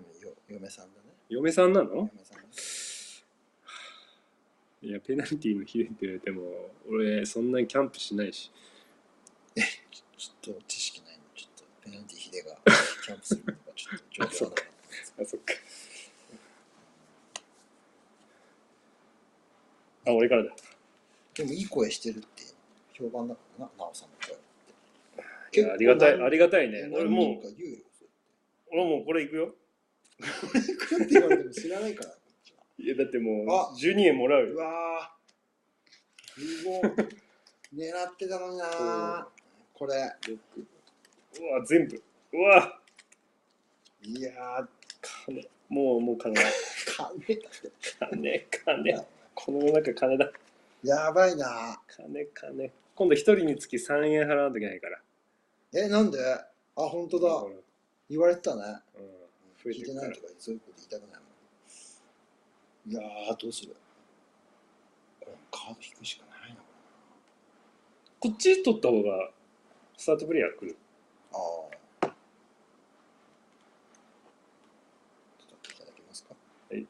嫁さんだね。嫁さんなの？いや、ペナルティの比でって言われても、俺、そんなにキャンプしないし。*laughs* ちょっと知識ないの。ちょっと、ペナルティヒデがキャンプするのがちょっと状況だな。*laughs* あ、そっか。あ、俺からだ。でもいい声してるって評判だからな、なおさんの声。いやありがたい、ありがたいねえ。俺もう。俺もうこれいくよ。それ来るって言われても知らないから。いや、だってもうあ、12円もらううよ。わぁ。すごい。狙ってたのになぁ。これ。うわ、全部。うわ、いやー、金。もう、もう金 *laughs* だ。金。金、金。この中金だ。やばいな金、金。今度一人につき3円払わなきゃいけないから。え、なんで？あ、本当だ。言われてたね。うん。増えてないとかそういうこと言いたくないもん。いやー、どうする？これカード引くしかないな、ここっち取った方が、スタートプレイヤー来る。れ。ああ。ちょっといただけますか。はい。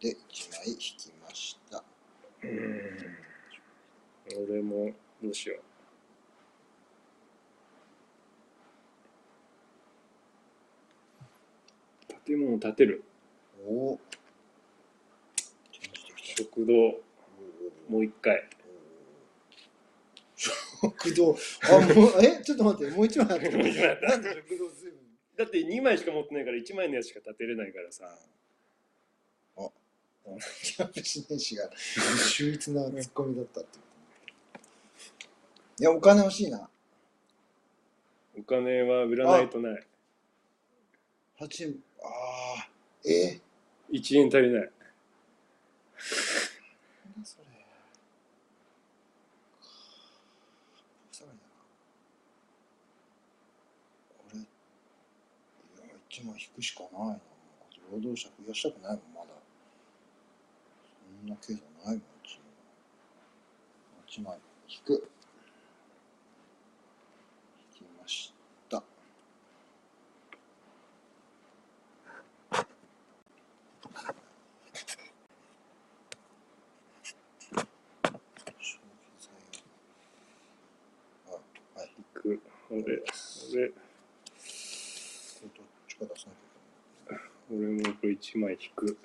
で、1枚引きました。うん。俺も、どうしよう。建物建てる。お。食堂、もう一回。食堂。あ、もう、え、ちょっと待って、もう一枚ある。*laughs* だって2枚しか持ってないから1枚のやつしか建てれないからさ。キャンプしないしが *laughs* 秀逸なツッコミだったっていう。いや、お金欲しいな。お金は売らないとない。8、ああ、え？1円足りない。なんだそれ。さらにれ、いや、1枚引くしかないな。労働者増やしたくないもん、んな経済ないもん、うちも。1枚引く。引きました。あ、はい。行く。俺、俺、これどっちか出さなきゃい俺もこれ1枚引く。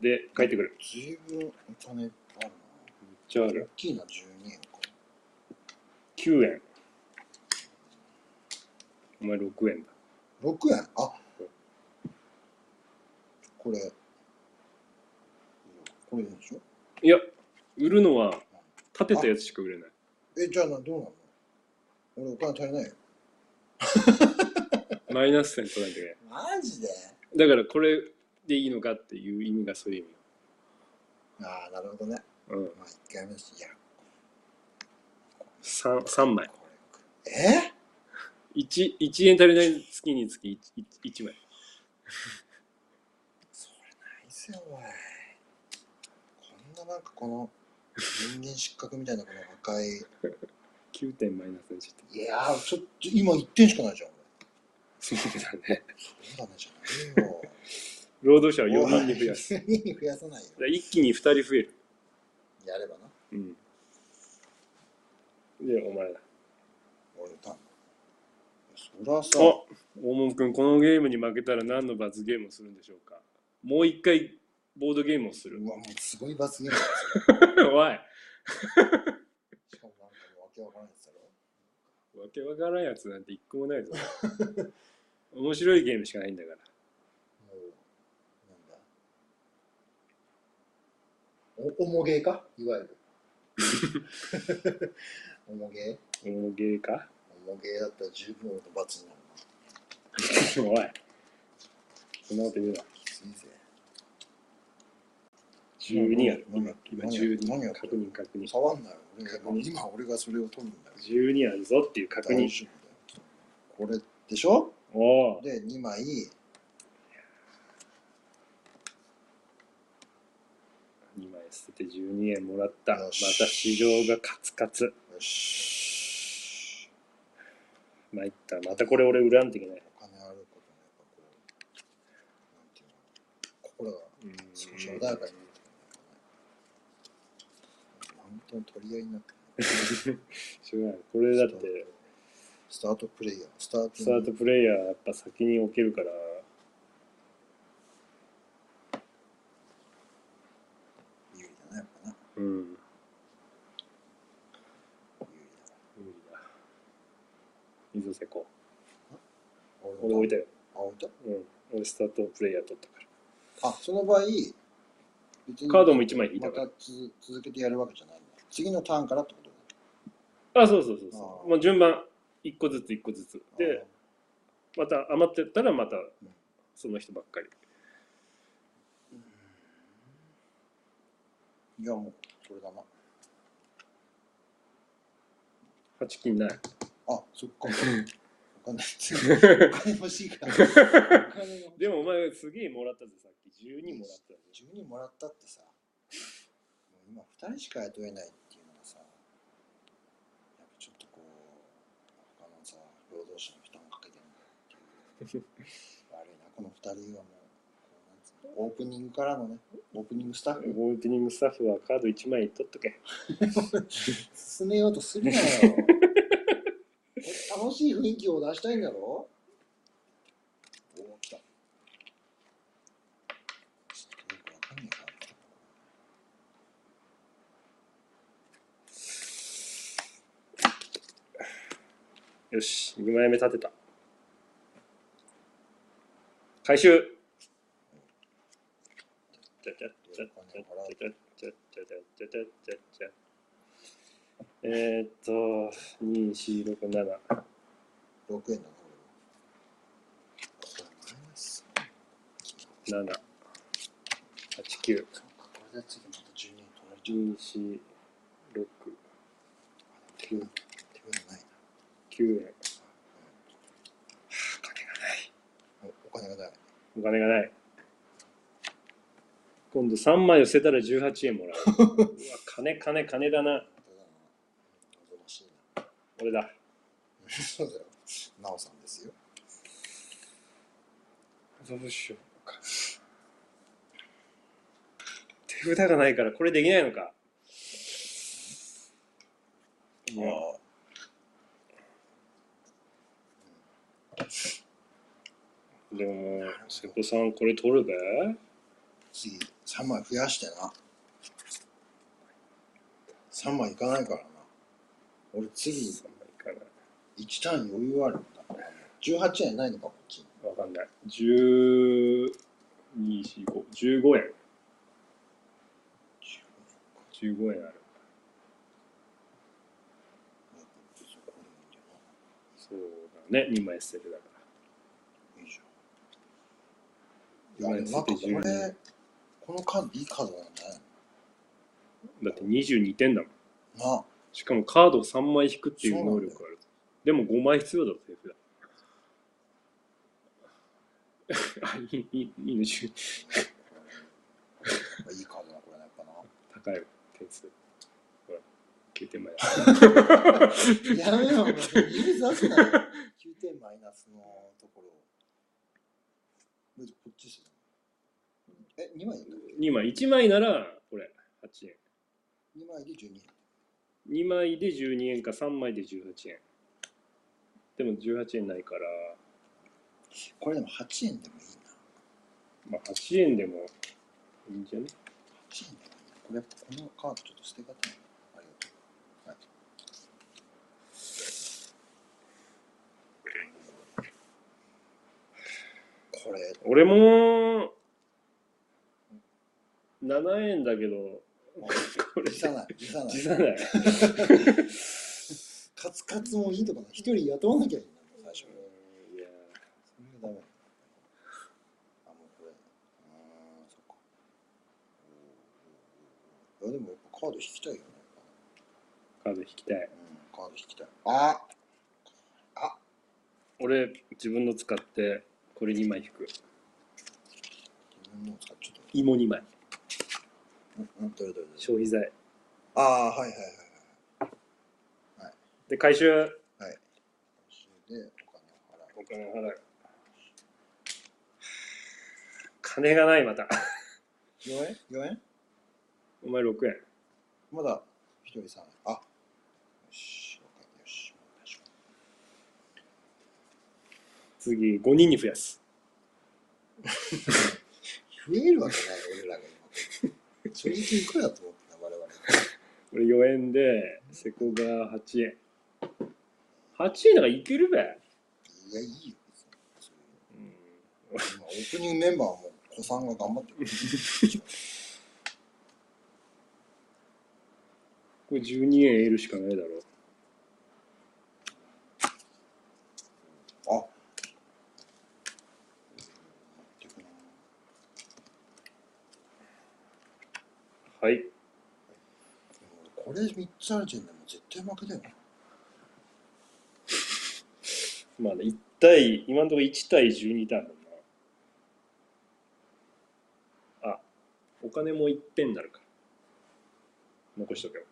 で、帰ってくる。けない。ずいぶんお金あるめっちゃあな。大る。きいな、12円か。9円。お前6円だ。6円？あこれ、これでしょ？いや、売るのは建てたやつしか売れない。え、じゃあな、どうなの？俺お金足りないよ。*laughs* マイナス点取らないといけマジで？ない。だからこれでいいのかっていう意味がそういう意味。ああ、なるほどね。うん。まあ、一回目だし、いや、3, 三枚。え？1, 1円足りない月につき 1, 1枚。それないっすよ、おい。こんななんかこの、人間失格みたいなこの赤い。9点マイナスにして。いやー、ちょっと、今1点しかないじゃん、そうだね。俺。そうだね、じゃないよ。労働者を4人に増やす。4人に増やさないよ一気に2人増える。やればな。うん。で、お前だ。俺。そらさ、あ大門君、このゲームに負けたら何の罰ゲームをするんでしょうか？もう一回ボードゲームをするう。わ、もうすごい罰ゲームですよ。*laughs* おい *laughs* しかもなんかもうわけわからないやつだろ。わけわからんやつなんて一個もないぞ。面白いゲームしかないんだから。もう、なんだ。お、おもげーか？いわゆる。おもげ？ー重ゲーか？おモゲーだったら十分俺の罰になるな。おい。そんなこと言うな。きついぜ。12やる。何今、今何12。何やって？確認、確認。触んないよ。俺が今俺がそれを取るんだよ。12あるぞっていう確認。大丈夫だよ。これでしょ？おお。で、2枚。2枚捨てて12円もらった。また市場がカツカツ。よし。参った。またこれ俺売らんといけない。お金あることね、やっぱこう、なんていうの、心がうん少し穏やかになるというかね。本当に取り合いになってる。しょうがない。これだって、スタートプレイヤー、スタートスタートプレイヤーやっぱ先に置けるから、有利だね、やっぱな。うん。無理だ。水瀬子。わ。俺置いたよ。あ、置いたうん。俺スタートプレイヤー取ったから。あ、その場合、カードも1枚引いたから。またつ続けてやるわけじゃないんだ。次のターンからってこと？あ、そうそうそうそう。もう順番、1個ずつ1個ずつ。で、また余ってったらまたその人ばっかり。いや、もう、それだな。8金ない。あ、そっか。お金、*laughs* お金欲しいから。*laughs* でもお前すげえもらったぜ、さっき。12もらったぜ。12もらったってさ、もう今2人しか雇えないっていうのがさ、やっぱちょっとこう、他のさ、労働者に負担かけてるんだっていう。*laughs* 悪いな、この2人はもう、オープニングからのね、オープニングスタッフ *laughs* オープニングスタッフはカード1枚取っとけ。進めようとするなよ。え楽しい雰囲気を出したいんだろ？おお、来た。ちょっとよくわかんないから。よし、2枚目立てた。回収えっと、2、4、6、7。6円だな、これは。これマイナス7、8、9、そうか、これで次また12円取られちゃう。2、4、6、手分手分ないな。9円。お金がない。お金がない。今度3枚を捨てたら18円もらう。*laughs* うわ、金、金、金だな。俺だ。そうだよ。なおさんですよ。どうしようか。手札がないからこれできないのか。いやでも、瀬古さんこれ取るべ次、3枚増やしてな。3枚いかないからな。俺次、?3 枚いかない。1単位余裕あるんだ。18円ないのか、こっち。わかんない。12、4、5、15円。15円ある。そうだね、2枚捨てるだから。いいじゃん。いや、でもなんかこれ、このカードいいカードだね。だって22点だもん。なしかもカードを3枚引くっていう能力ある。でも5枚必要だぞ、手札。あ、いい、いい、いいの、10いいカードだ、これね、やっぱな。高いわ、点数。ほら、9点前だ。やめよう、もう指さすなよ。9点マイナスのところ。こっちですよ。え、2枚だっ2枚、1枚なら、これ、8円。け ?2 枚で12円。2枚で12円か3枚で18円。でも18円ないから、これでも8円でもいいな。まあ8円でもいいんじゃね？8円でもいいな。これやっぱこのカードちょっと捨て方ない。ありがとう。はい。これ、俺も、7円だけど、これ辞さない、辞さない。辞さない。カツカツもいいとかな一人雇わなきゃいいん。だもん。最初いやそれがダメあもうこれあーそっかいやでもやっぱカード引きたいよねカード引きたいうん。カード引きたいあ俺自分の使ってこれ2枚引く自分のを使っちょっと芋2枚うんうん。どれどれどれ。消費財。ああはいはいはいはい。で回収。はい。それでお金を払う。お金払う。金がないまた。4円 ?4 円？お前6円。まだ一人3円あよし了解よしお願いし次5人に増やす。*laughs* 増えるわけない俺らが今正直いくらだと思ってた我々。これ4円でセコが8円。8円だからいけるべ、いやいいよ。うん、今オープニングメンバーはもう子さんが頑張ってる。*laughs* これ12円得るしかないだろあはい。これ3つある時点でもう絶対負けだよな *laughs* まあね1対今のところ1対12だもんな。あお金も1点になるか。残しとけよ。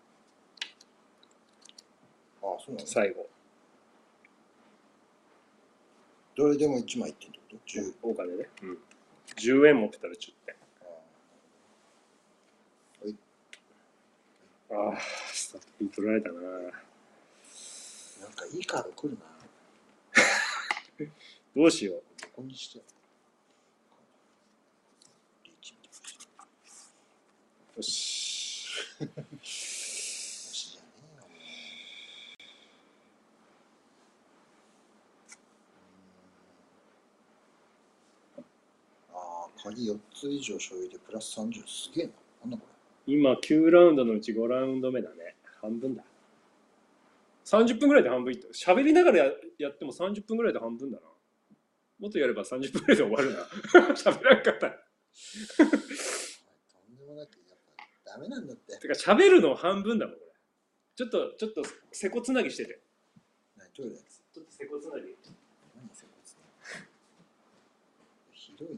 ああそうなんだ最後。どれでも1枚いってんってこと ?10 お金ね、うん、10円持ってたら10点あああスタッフに取られたな。あなんかいいカード来るな。*laughs* どうしよう。どこにして。よし。よしじゃねえよああ鍵4つ以上所有でプラス30すげえな。なんだこ今9ラウンドのうち5ラウンド目だね。半分だ。30分ぐらいで半分いった。喋りながらややっても30分ぐらいで半分だな。もっとやれば30分ぐらいで終わるな。*laughs* 喋らんかったれとんでもなくやっぱダメなんだって。てか喋るの半分だもんこれちょっとちょっとセコつなぎしてて。何？トイレちょっとセコつなぎ。何せこいつひどいな。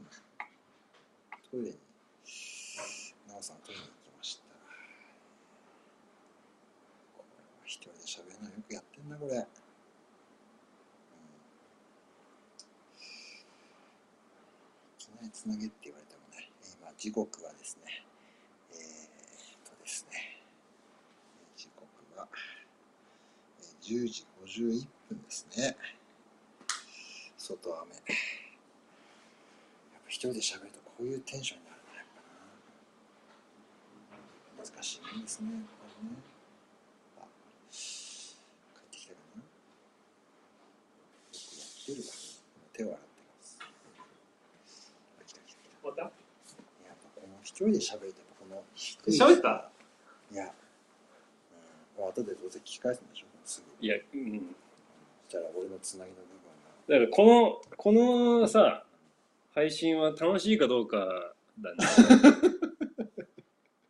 トイレに奈緒さんトイレに行きましたこれは一人で喋るのよくやってんなこれ、うん、いきなりつなげって言われてもね今時刻はですねえー、っとですね時刻は10時51分ですね。外雨。やっぱ一人で喋るとこういうテンションになるなやっぱな。難しいんですねやっぱりねあ帰ってきたかなよくやってるわ手を洗ってます。あ来た？来た来たやっぱこの一人で喋るとこの低い喋った？いや、うん、後でどうせ聞き返すんでしょすぐいやうん。そしたら俺のつなぎの部分だからこのこのさ配信は楽しいかどうかだね。*laughs*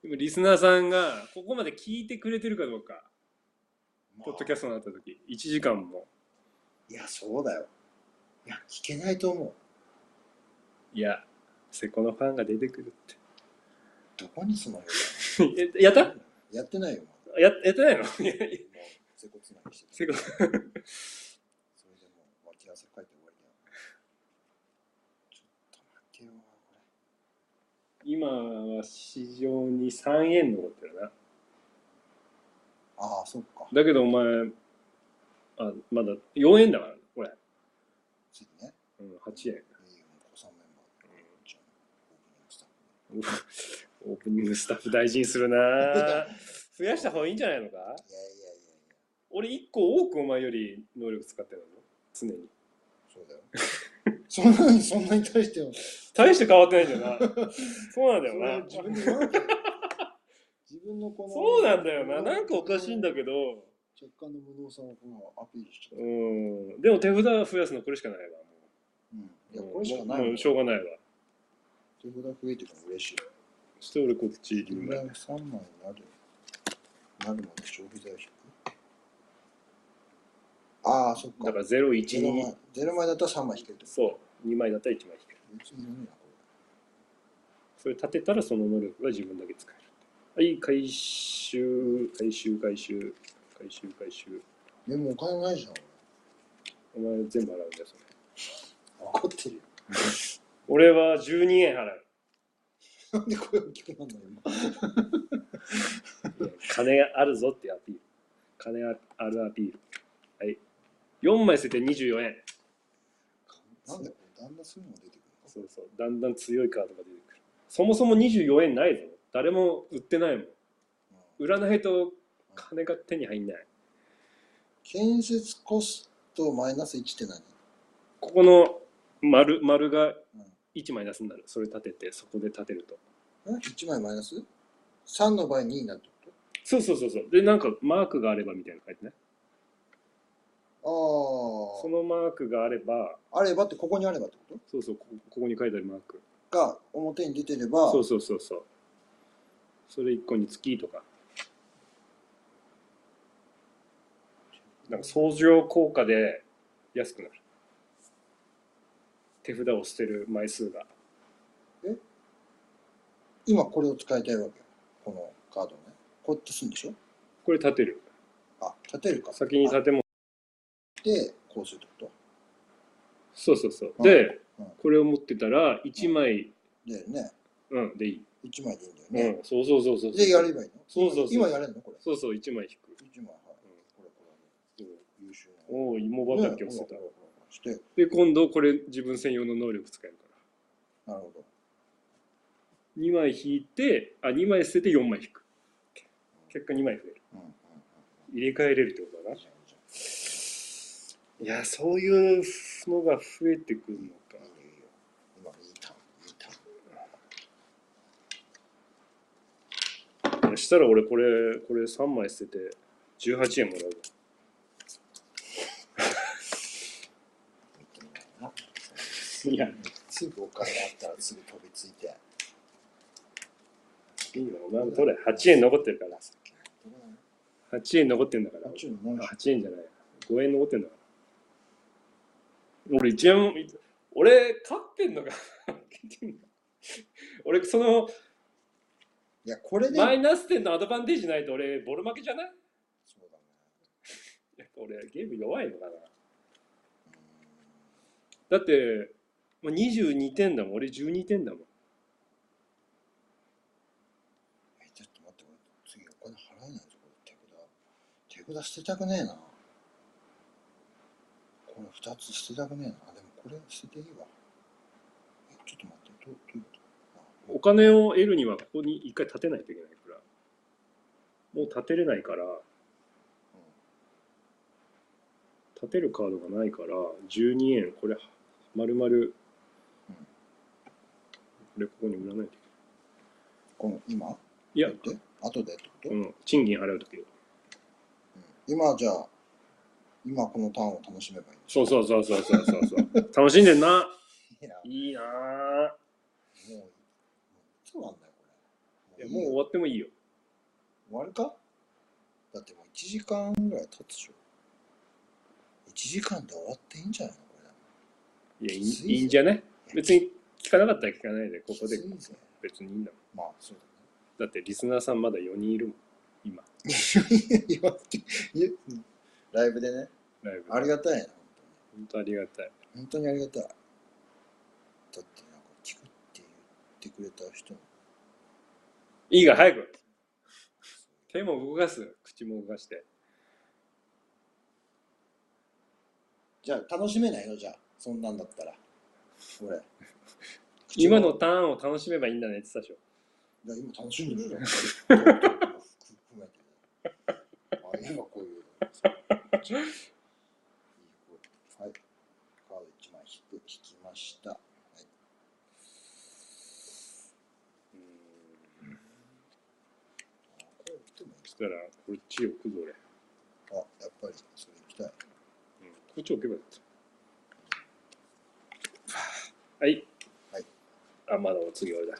でもリスナーさんがここまで聞いてくれてるかどうか。が、まあ。ポッドキャストになった時。1時間も。いやそうだよいや聞けないと思う。いやセコのファンが出てくるっどこにそのてや *laughs* やった？やってないよ。まややってないの？いやいやだもう接骨つなぎしてセコそれでもう待ち合わせ書いて終わりだ。よちょっと待ってよこ今は市場に3円残ってるな。れああそっか。だけどお前あまだ4円だからこれ、次ね。うん、8円。オープニングスタッフ大事にするな。*laughs* 増やした方がいいんじゃないのか？いやいやいやいや。俺1個多くお前より能力使ってるの？常に。そうだよ。*laughs* そんなにそんなに対しては。大して変わってないんだよな。*laughs* そうなんだよな。自分のこのそうなんだよな。なんかおかしいんだけど若干の無能さをアピールしちゃった。うん。でも手札増やすのこれしかないわ。もうん。いうや、これしかないもうもうしょうがないわ。手札増えてくの嬉しい。そして俺こっち手札2枚。3枚になる。なるまで消費財を引く。ああ、そっか。だから0、1、ゼロ枚2。ゼロ枚だったら3枚引けるそう。2枚だったら1枚引ける。と。別にいらねえな、こそれ立てたらその能力が自分だけ使える。はい、回収、回収、回収、回収、回収。れ。でもお金ないじゃん、お前全部払うんだよ、それ。俺。怒ってるよ。俺は12円払う。なんで声大きくなるの今。金があるぞってアピール。金があるアピール。はい。4枚捨てて24円。なんでこれ、だんだんそういうのが出てくるそうそう。だんだん強いカードが出てくる。そもそも24円ないぞ。誰も売ってないもん。の、うん売らないと金が手に入んない。建設コストマイナス1って何？ここの丸丸がうん1マイナスになる。それ立てて、そこで立てると。え ?1 枚マイナス ?3 の場合2になるってこそうそうそうそう。で、なんかマークがあればみたいなの書いてね。とそのマークがあれば、ああ。あればってここにあればってこそうそう、こここに書いてあるマーク。とが表に出てれば、そうそうそうそう。それ1個につきとか。なんか相乗効果で安くなる。手札を捨てる枚数が。今これを使いたいわけ？よ。このカードをね。こうやってするんでしょ？これ立てる。あ、立てるか。先に立ても。で、こうするってこそうそうそう。うんでうん、これを持ってたら1枚、とでね、うん、でいい。1枚でいいんだようね。ん、そうそうそうそう。で、やればいいの？そうそうそう今やれんの？これ。そうそう、1枚引く。1枚、はい。これ、これ。優秀な。おお、芋ね畑を捨てたほら。ほらほらして、で、今度これ自分専用の能力使えるから。なるほど。2枚引いて、あ、2枚捨てて4枚引く。結果2枚増える。うんうんうん入れ替えれるってことだな。いや、そういうのが増えてくるのかしたら俺これ、これ3枚捨てて18円もらうわ。見てみないな。いや、すぐお金あったらすぐ飛びついて。いいよ、お前も取れ。8円残ってるから。8円残ってんだから。あっちの何あ8円じゃない。5円残ってんだから。俺1円も、俺勝ってんのかな *laughs* 俺そのいや、これで。マイナス点のアドバンテージないと俺ボロ負けじゃない？そうだね。やっぱ俺ゲーム弱いのかなうだって、まあ、22点だもん俺12点だもんんえ、ちょっと待って、俺次お金払えないぞ、これ手札。手札捨てたくねえな。これ2つ捨てたくねえな。あ、でもこれ捨てていいわ。え、ちょっと待って、どうどういうこと？お金を得るにはここに一回立てないといけないからもう立てれないから立てるカードがないから12円これ丸々、これここに売らないといけこの今？ないいや、で後でってこと、うんうん、賃金払うとき今じゃあ、今このターンを楽しめばいいんそうそうそうそうそうそうそう。楽しんでんな。いや、いいな。ぁもう、いつ終わんだよ、これ。いやもう終わってもいいよ。終わるか？だってもう1時間ぐらい経つでしょ。1時間で終わっていいんじゃないのこれ。いやいいいいんじゃね？別に聞かなかったら聞かないでここで別にいいんだもんまあ、そうだってリスナーさんまだ4人いるもん今ライブでね。ライブありがたいな、本当ありがたい本当に。本当にありがたい。だってなんか聞くって言ってくれた人も。いいが早く手も動かす口も動かしてじゃあ楽しめないの？じゃあ、そんなんだったら。俺。今のターンを楽しめばいいんだねって言ってたでしょいや今楽しんでるじゃん。含めてあ、今こういう。はい。カード1枚引く、引きました。はい。あこれ打ってもいいそしたらこっち置くぞ俺あやっぱりそれ行きたいうん、こっち置けばよかった。はい。はい。あ、まだお次俺だ。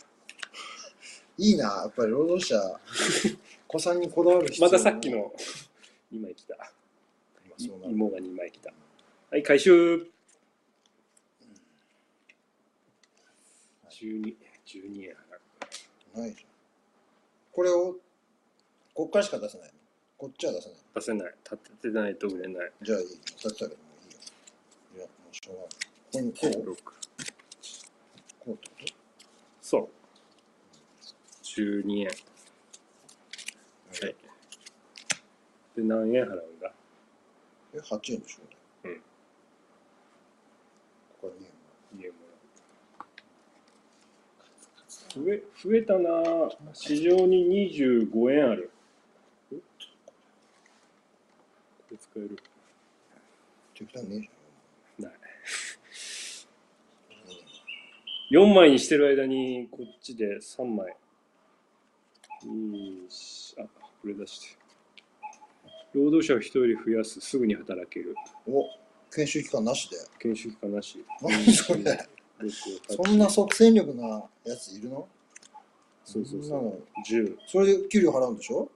いいなやっぱり労働者 *laughs* 子さんにこだわる必要またさっきの2枚来た。まあそうなる芋が2枚来た。はい、回収。12、12円。ないじゃんこれをこっからしか出せないの？こっちは出せない出せない。立ててないと売れない。じゃあいい立てたけどもういいよいやもうしょうがないこうこう？6。こうってこそう。12円。とはい。で、何円払うんだ？え8円でしょ。うん。ここは2円家も増え増えたな。ぁ市場に25円ある。これ使える？適当にねえないじゃん4枚にしてる間にこっちで3枚。2し。あこれ出して。労働者を1人増やす。すぐに働ける。お研修期間なしで。研修期間なし。何それ。6そんな即戦力なやついるの？そうそうそう。10それで給料払うんでしょ？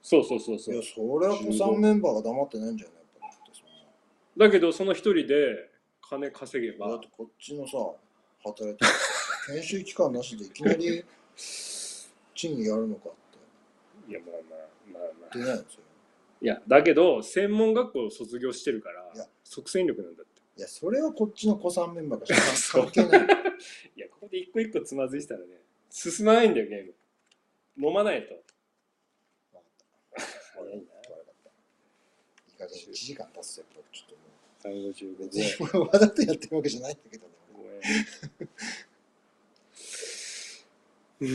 そうそうそうそう。いやそれは子さんメンバーが黙ってないんじゃない？だけどその一人で金稼げば。なだってこっちのさ働いてる。*laughs* 研修期間なしでいきなり賃金やるのかって。いやまあまあまあまあ。出ないんですよいやだけど専門学校を卒業してるからいや。即戦力なんだって。いやそれはこっちの子さんメンバーが *laughs* 関係ない。いやここで一個一個つまずいてたらね進まないんだよゲーム。飲まないと。早いな。悪かった。いい加減1時間経つとやっぱちょっとも355う別にこれわざとやってるわけじゃないんだけど。ね5円うん。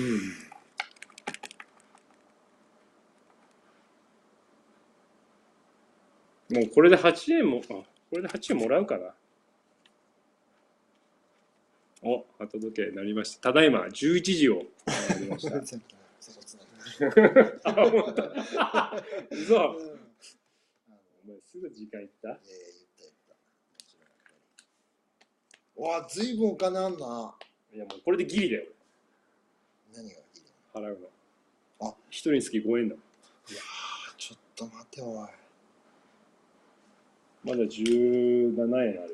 もうこれで8円もあこれで8円もらうかな。お後時計なりました。ただいま11時を回りました。*laughs* あ本当。お前すぐ時間いった？いやいや言った言ったもちろんやっぱりわあずいぶんお金あんな。いやもうこれでギリだよ。何がいい払うの。あ。一人につき5円だもん。ちょっと待ておい。まだ17円あるよ。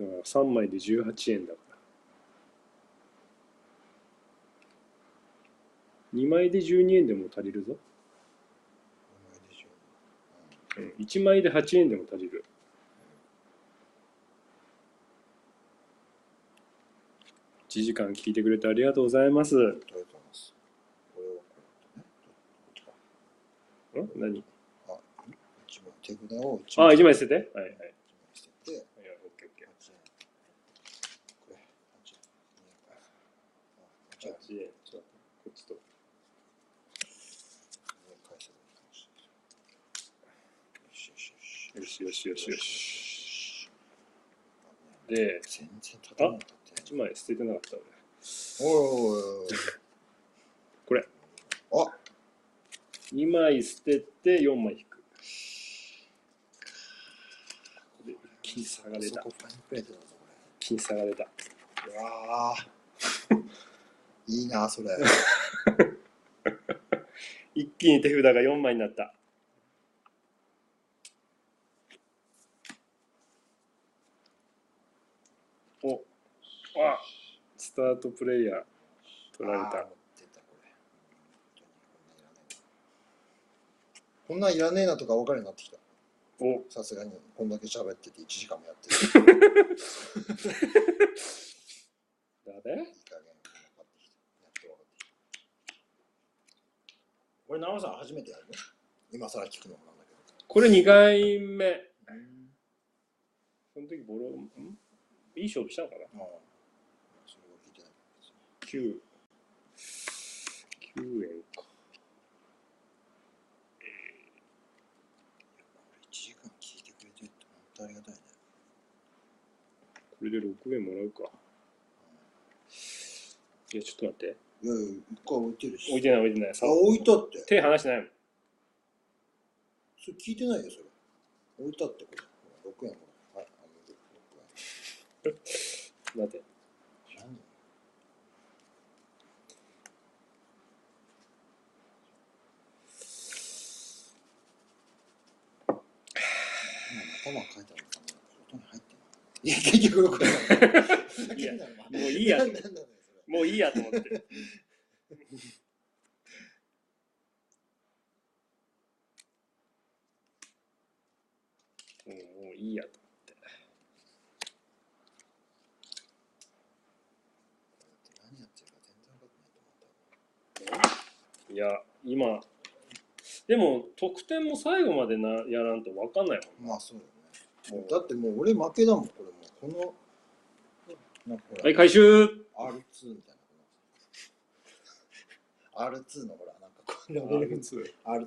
だから3枚で18円だから。2枚で12円でも足りるぞ、お前でしょうん、1枚で8円でも足りる1時間聞いてくれてありがとうございます。んうんありがとうございます。これをこうやってねこっちか何？あ一枚手札を一あ1枚捨てて？はいはい。一枚捨てて。いやオッケーオッケー。これ八円あ八円8円ちょっとこっちと。よしよしよしよし。で全然立たなかった1枚捨ててなかった俺おいおいおいこれ。あ。2枚捨てて4枚引く。で一気に差が出た。そこファインプレートだぞこ一気に差が出た。れうわー。*laughs* いいなそれ。*laughs* 一気に手札が4枚になったおあスタートプレイヤー取られたこんなんいらねえなとか分かるようになってきた。お。さすがにこんだけ喋ってて1時間もやってる。誰？いい加減分かってきたやっと分かってきた。これ長尾さん初めてやるの今更聞くのもなんだけこれ2回目。どその時ボロん？いい勝負したのかな？ああそれは聞いてない9 9円か。これ1時間聞いてくれてるって本当ありがたいね。これで6円もらうか。いやちょっと待って。いやいや一回置いてるし。置いてない置いてない。さあ置いたって。手離してないもん。それ聞いてないよそれ。置いたってこれほら6円ほらはいあの6円。*laughs* 待て。何今頭かいたのかな。音に入ってな。いいや結局6円いやなもういいやもういいやと思って。もうもういいやと何やってるか全然分かってないと思ったいや、今、でも得点も最後までなやらんと分かんないまあそう。もうだってもう俺負けだもん、これもう。この、なんかほら、はい、回収 R2 みたいな。この R2 のほら、なんかこうラベルが R2 ってほら、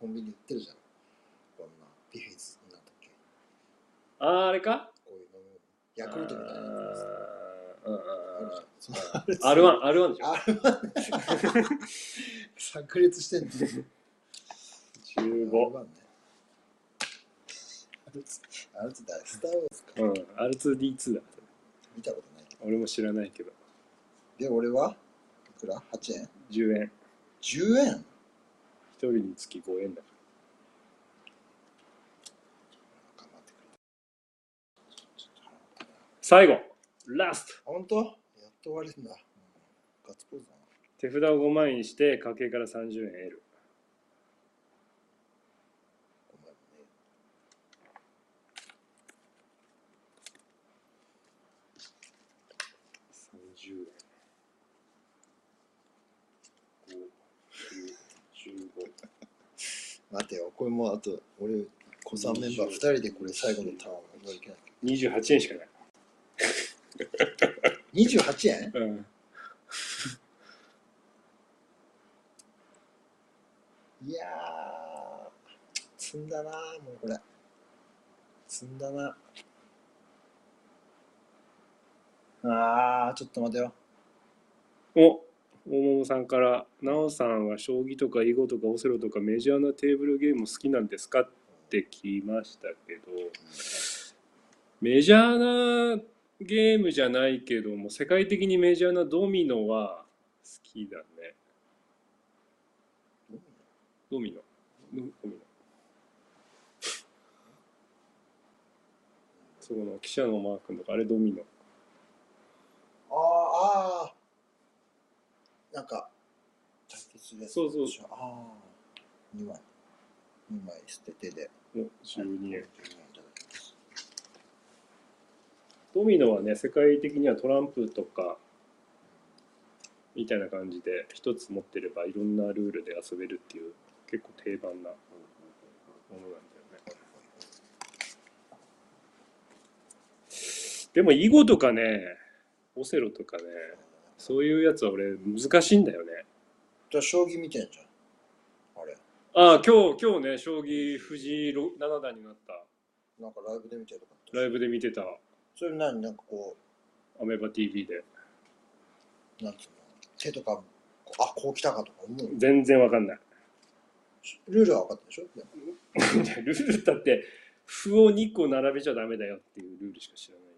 コンビニ売ってるじゃん。こんな、ビフィズ、なんだっけ。あー、あれか？こういう飲む、ヤクルトみたいなやつ。あーうんうんあるうんじゃんその R1、R1 でしょ？R1 *laughs* 炸裂してんの。15。R1 ね。R2 R2 だ、スター・ウォーズか。うん、R2D2 だ。見たことないけど。俺も知らないけど。で、俺はいくら ?8 円？10円。?10 円？一人につき5円だか頑張って。最後、ラスト。本当？やっと終わりんだ。うんガッツポーズだな。手札を5枚にして、家計から30円得る。お前もね。30円。5、10、15。待てよ、これもうあと、俺、子さんメンバー2人でこれ最後のターンを乗り切らなきゃ。28円しかない。*laughs* 28円？うん。いやー、積んだなもうこれ。積んだなあー、ちょっと待てよ。お大桃さんから「なおさんは将棋とか囲碁とかオセロとかメジャーなテーブルゲーム好きなんですか?」って聞きましたけどメジャーなゲームじゃないけども世界的にメジャーなドミノは好きだねドミノ？ドドミノ？そこの記者のマークのとかあれドミノ？あー、あー。なんか、対決するやつ。そうそうあー、2枚。2枚捨ててで。の12円12円いただきます。ドミノはね世界的にはトランプとかみたいな感じで一つ持ってればいろんなルールで遊べるっていう結構定番なものなんだよねでも囲碁とかねオセロとかねそういうやつは俺難しいんだよね。じゃあ将棋見てんじゃん。あれ。ああ今日今日ね将棋藤井ろ七段になった。なんかライブで見てる。ライブで見てた。それ何？なんかこアメバ TV で。う、なんつうの？手とか、あ、こう来たかとか思う？全然わかんない。ルールは分かったでしょ？*laughs* ルールだって歩を2個並べちゃダメだよっていうルールしか知らないよ。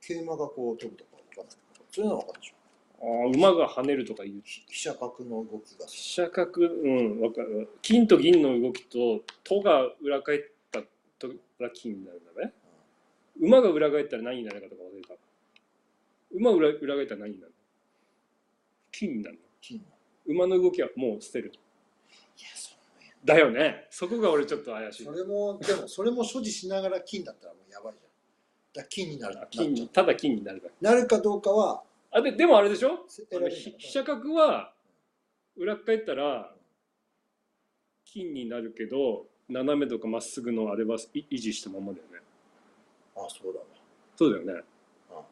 桂馬がこう飛ぶとか。分かんない。そういうのは分かるでしょ。ああ馬が跳ねるとかいう。飛車角の動きが。さ飛車角うんわかる金と銀の動きととが裏返ったとら金になるんだね。馬が裏返ったら何になるかとか忘れた馬裏裏返ったら何になるの？金になるの。金の。馬の動きはもう捨てる。いや、そうね。だよね。そこが俺ちょっと怪しい。それも、でもそれも所持しながら金だったらもうやばいじゃん。だ金になる。金にただ金になるだけ。なるかどうかはあででもあれでしょ？選あの飛車角は裏返ったら金になるけど斜めとかまっすぐのあれはい維持したままだよね。あ、そうだわ。そうだよね。あ。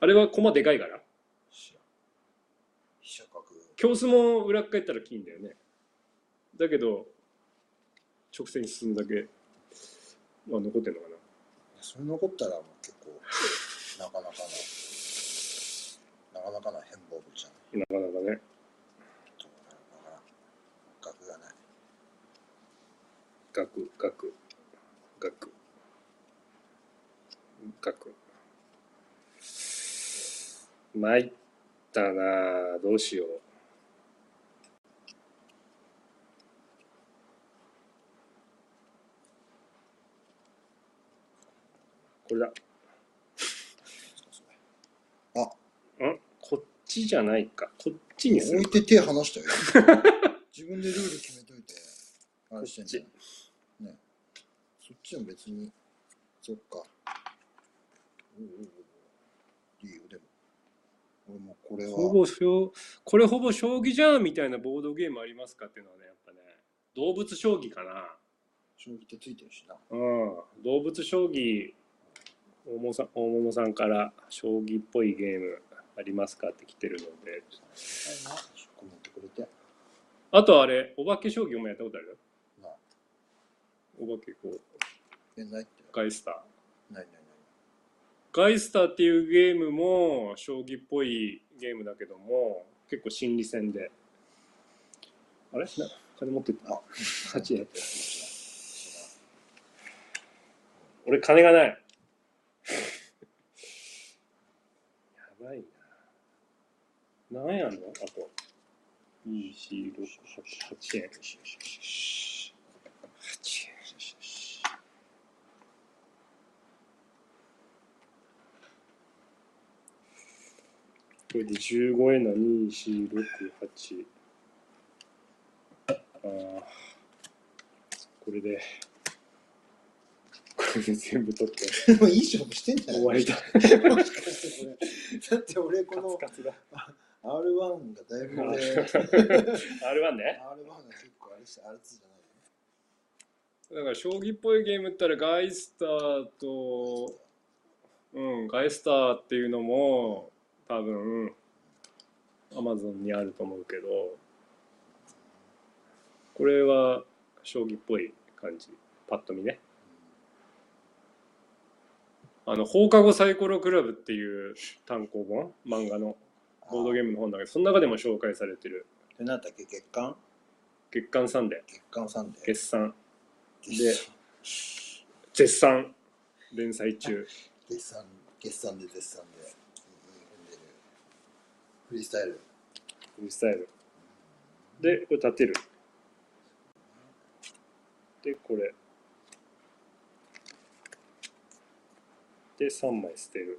あれは駒でかいから。飛車角。教室も裏返ったら金だよね。だけど直線に進むだけは残ってんのかなそれ残ったらもう結構、なかなかな、なかなかな変貌ぶりじゃない。なかなかね。そうだから、額がない。学学学。学。参ったなあどうしようこれだ。あ。んこっちじゃないか。こっちにする置いて手離したよ。*laughs* 自分でルール決めといて。あれしてんじゃん。ね。そっちも別に。そっか。おうおうおう。いいよでも。俺もこれは。ほぼ将これほぼ将棋じゃんみたいなボードゲームありますかっていうのはねやっぱね動物将棋かな。将棋ってついてるしな。うん。動物将棋大桃さん大桃さんから将棋っぽいゲームありますかって来てるので。あとあれお化け将棋もやったことある？なお化けこうガイスター。ないないない。ガイスターっていうゲームも将棋っぽいゲームだけども結構心理戦で。あれ？な金持ってった？あ8円俺金がないやばいな。何やの？あと。2 4 6 8 8円8円これで15円の2468ああこれで全部取って。*laughs* もういい勝負してんじゃない？終わりだ。もしかしてこれだって俺このカツカツだ。R1 がだいぶ俺。*laughs* R1 ね。R1 が結構あれしてあれつじゃないよだから将棋っぽいゲームったらガイスターとうんガイスターっていうのも多分アマゾンにあると思うけどこれは将棋っぽい感じ。パッと見ねあの放課後サイコロクラブっていう単行本？漫画の。ボードゲームの本だけどその中でも紹介されてる。でなんだっけ？月刊？月刊サンデー月刊サンデー月で絶賛。連載中。月サン月サンで絶賛で。フリースタイル。フリースタイル。でこれ立てる。でこれで3枚捨てる。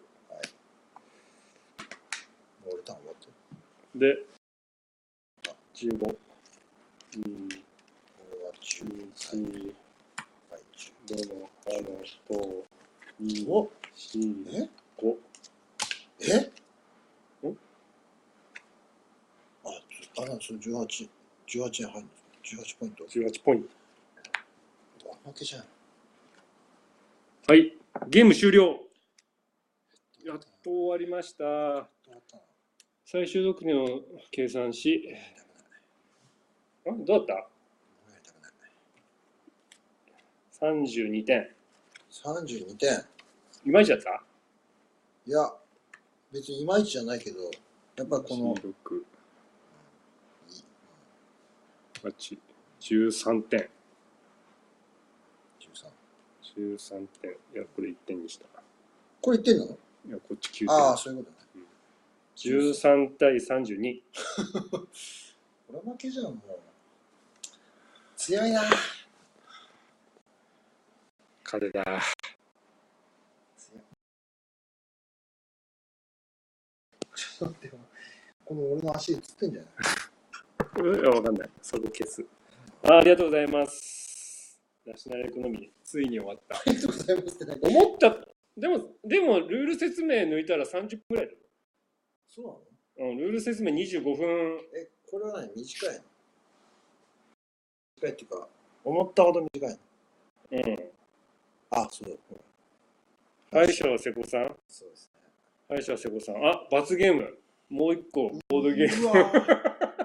もう俺ターン終わってるで15うん俺は中1はい中5のあのと2お4え5えんああなんそれ18 18円入るんですか18ポイント18ポイント負けじゃんはいゲーム終了やっと終わりました。最終読みを計算し。あどうだった？もうやりたくない32点。32点いまいちだった？いや別にいまいちじゃないけどやっぱりこの6 8 13点。13 13点。いやこれ1点にした。これ言ってんの？いやこっち9点ああそういうことね。13対32これ負けじゃんもう。強いな。彼だちょっと待ってよ。この俺の足映ってんじゃない？*laughs* いやわかんない。そこ消す。あありがとうございます。ナショナルエコノミー。ついに終わった。ありがとうございますって何？思ったでもでもルール説明抜いたら30分ぐらいだよ。そうなの？うん、ルール説明25分。えこれは何短いの。短いっていうか思ったほど短いの。うん。あそうだほら敗者は瀬古さん？そうです者は瀬古さん。あ罰ゲーム。もう一個ボードゲーム。うわ。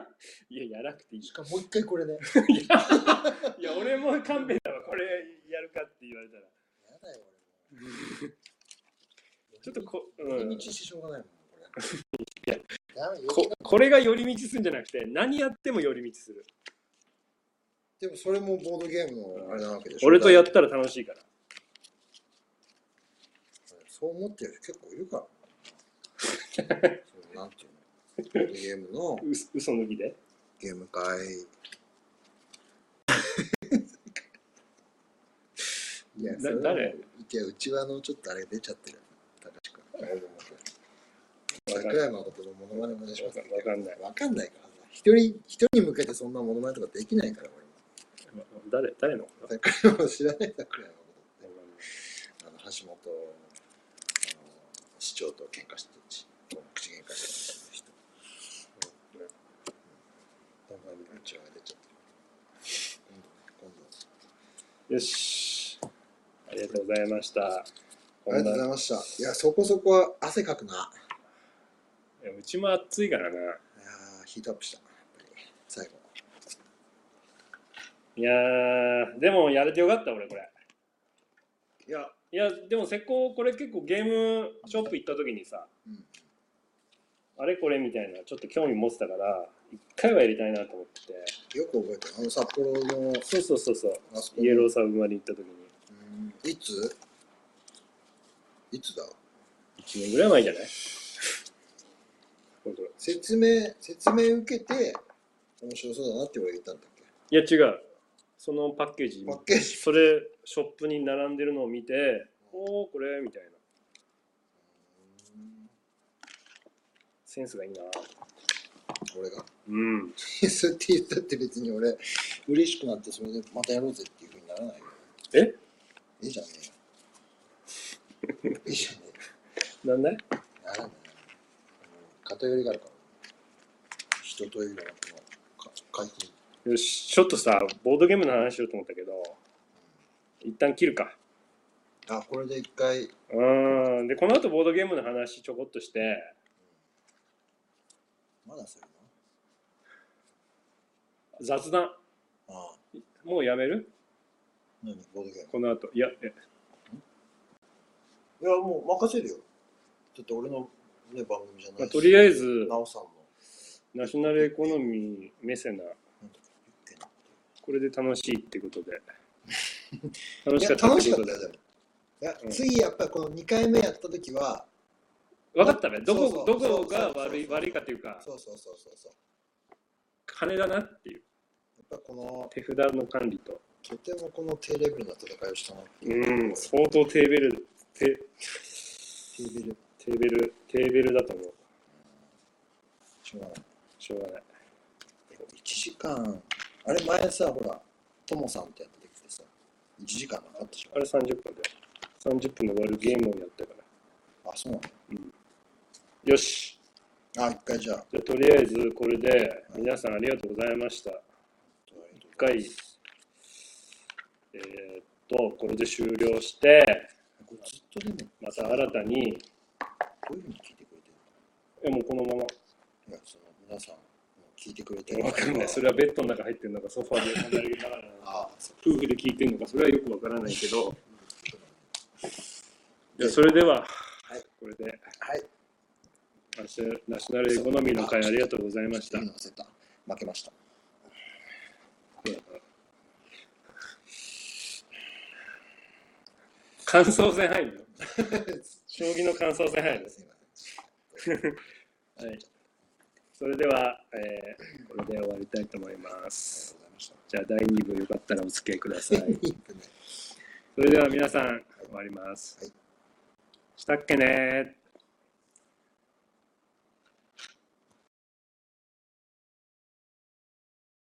*laughs* いややらなくていい。しかももう一回これね。*laughs* いやいや俺も勘弁だわ。これやるかって言われたら。やだよちょっとこ,、寄うん。り道してしょうがないもんこれ。いやここれが寄り道するんじゃなくて何やっても寄り道する。でもそれもボードゲームのあれなわけでしょ。俺とやったら楽しいから。そう思ってる人結構いるから。*laughs* なんていうの。ボードゲームの。う嘘抜きで。ゲーム会いやそれは誰？いやうちわのちょっとあれ出ちゃってる。高橋君。桜山誠のモノマネもします。わかんない。わかんないからさ一人一人に向けてそんなモノマネとかできないから誰誰の？俺桜山知らない桜山誠ってあの橋本あの市長と喧嘩してるし口喧嘩してる人。うちわが出ちゃってる今度ね今度よし。ありがとうございました。ありがとうございました。いや、そこそこは汗かくな。いやうちも暑いからな。いやーヒートアップした。やっぱり、最後。いやー、でもやれてよかった、俺、これ。いや、いや、でも、せっここれ結構ゲームショップ行った時にさ、うん。あれこれみたいな、ちょっと興味持ってたから、一回はやりたいなと思ってて。よく覚えてる。あの札幌の、そうそうそうそう。イエローサブマリン行った時に。うんいつ？いつだ？1年ぐらい前じゃない？*laughs* 説明、説明受けて、面白そうだなって俺言ったんだっけ？いや、違う。そのパッケージ、パッケージ。それ、ショップに並んでるのを見て、おー、これ、みたいな。うんセンスがいいな。俺が？うん。*laughs* そうやって言ったって別に俺、嬉しくなってそれでまたやろうぜっていうふうにならないよ。え？いいじゃねえよ。いいじゃねえよ。なんで？ならない。偏りがあるから。人というのはこのか回避。よし、ちょっとさ、ボードゲームの話しようと思ったけど、一旦切るか。あ、これで一回、うーん。で、この後ボードゲームの話ちょこっとして、まだする雑談。のああ、もうやめる？何ボードゲームこの後。いや、えいや、もう任せるよ。だって俺の、ね、番組じゃないし。まあ、とりあえず、なおさんの。ナショナルエコノミー、メセナ、これで楽しいってことで。*laughs* 楽しかった楽しかったよ、ってことで。でも。いや、うん次やっぱりこの2回目やった時は、分かったね。どこ、そうそうどこが悪い、悪いかっていうか、そうそうそうそうそう。金だなっていう。やっぱこの、手札の管理と。とてもこの低レベルな戦いをしたなっていう。うん、相当低ベル、低、低レベル、低ベル、低ベルだと思う。しょうがない。しょうがない。1時間、あれ前さ、ほら、ともさんってやってきてさ、1時間なかったでしあれ30分で。30分で終わるゲームをやったから。ょ。あ、そうなよし。のあ、一回じゃあ。じゃあとりあえずこれで皆さんありがとうございました。一回、えーっと、これで終了して、これずっとでも、また新たに、いどういうふうに聞いてくれてるやもうこのまま、のいや、その皆さん、聞いてくれてるわかんない。それはベッドの中入ってるのか、ソファーで離れながら夫婦で聞いてるのか、それはよくわからないけど、じゃあそれでは、はいこれではい。ナショナルエコノミーの会ありがとうございました。負けました。感想戦入るの？*laughs* 将棋の感想戦入る。はい。それでは、えーこれで終わりたいと思います。じゃあ第2部よかったらお付き合いください。*laughs* それでは皆さん終わります。はいしたっけねー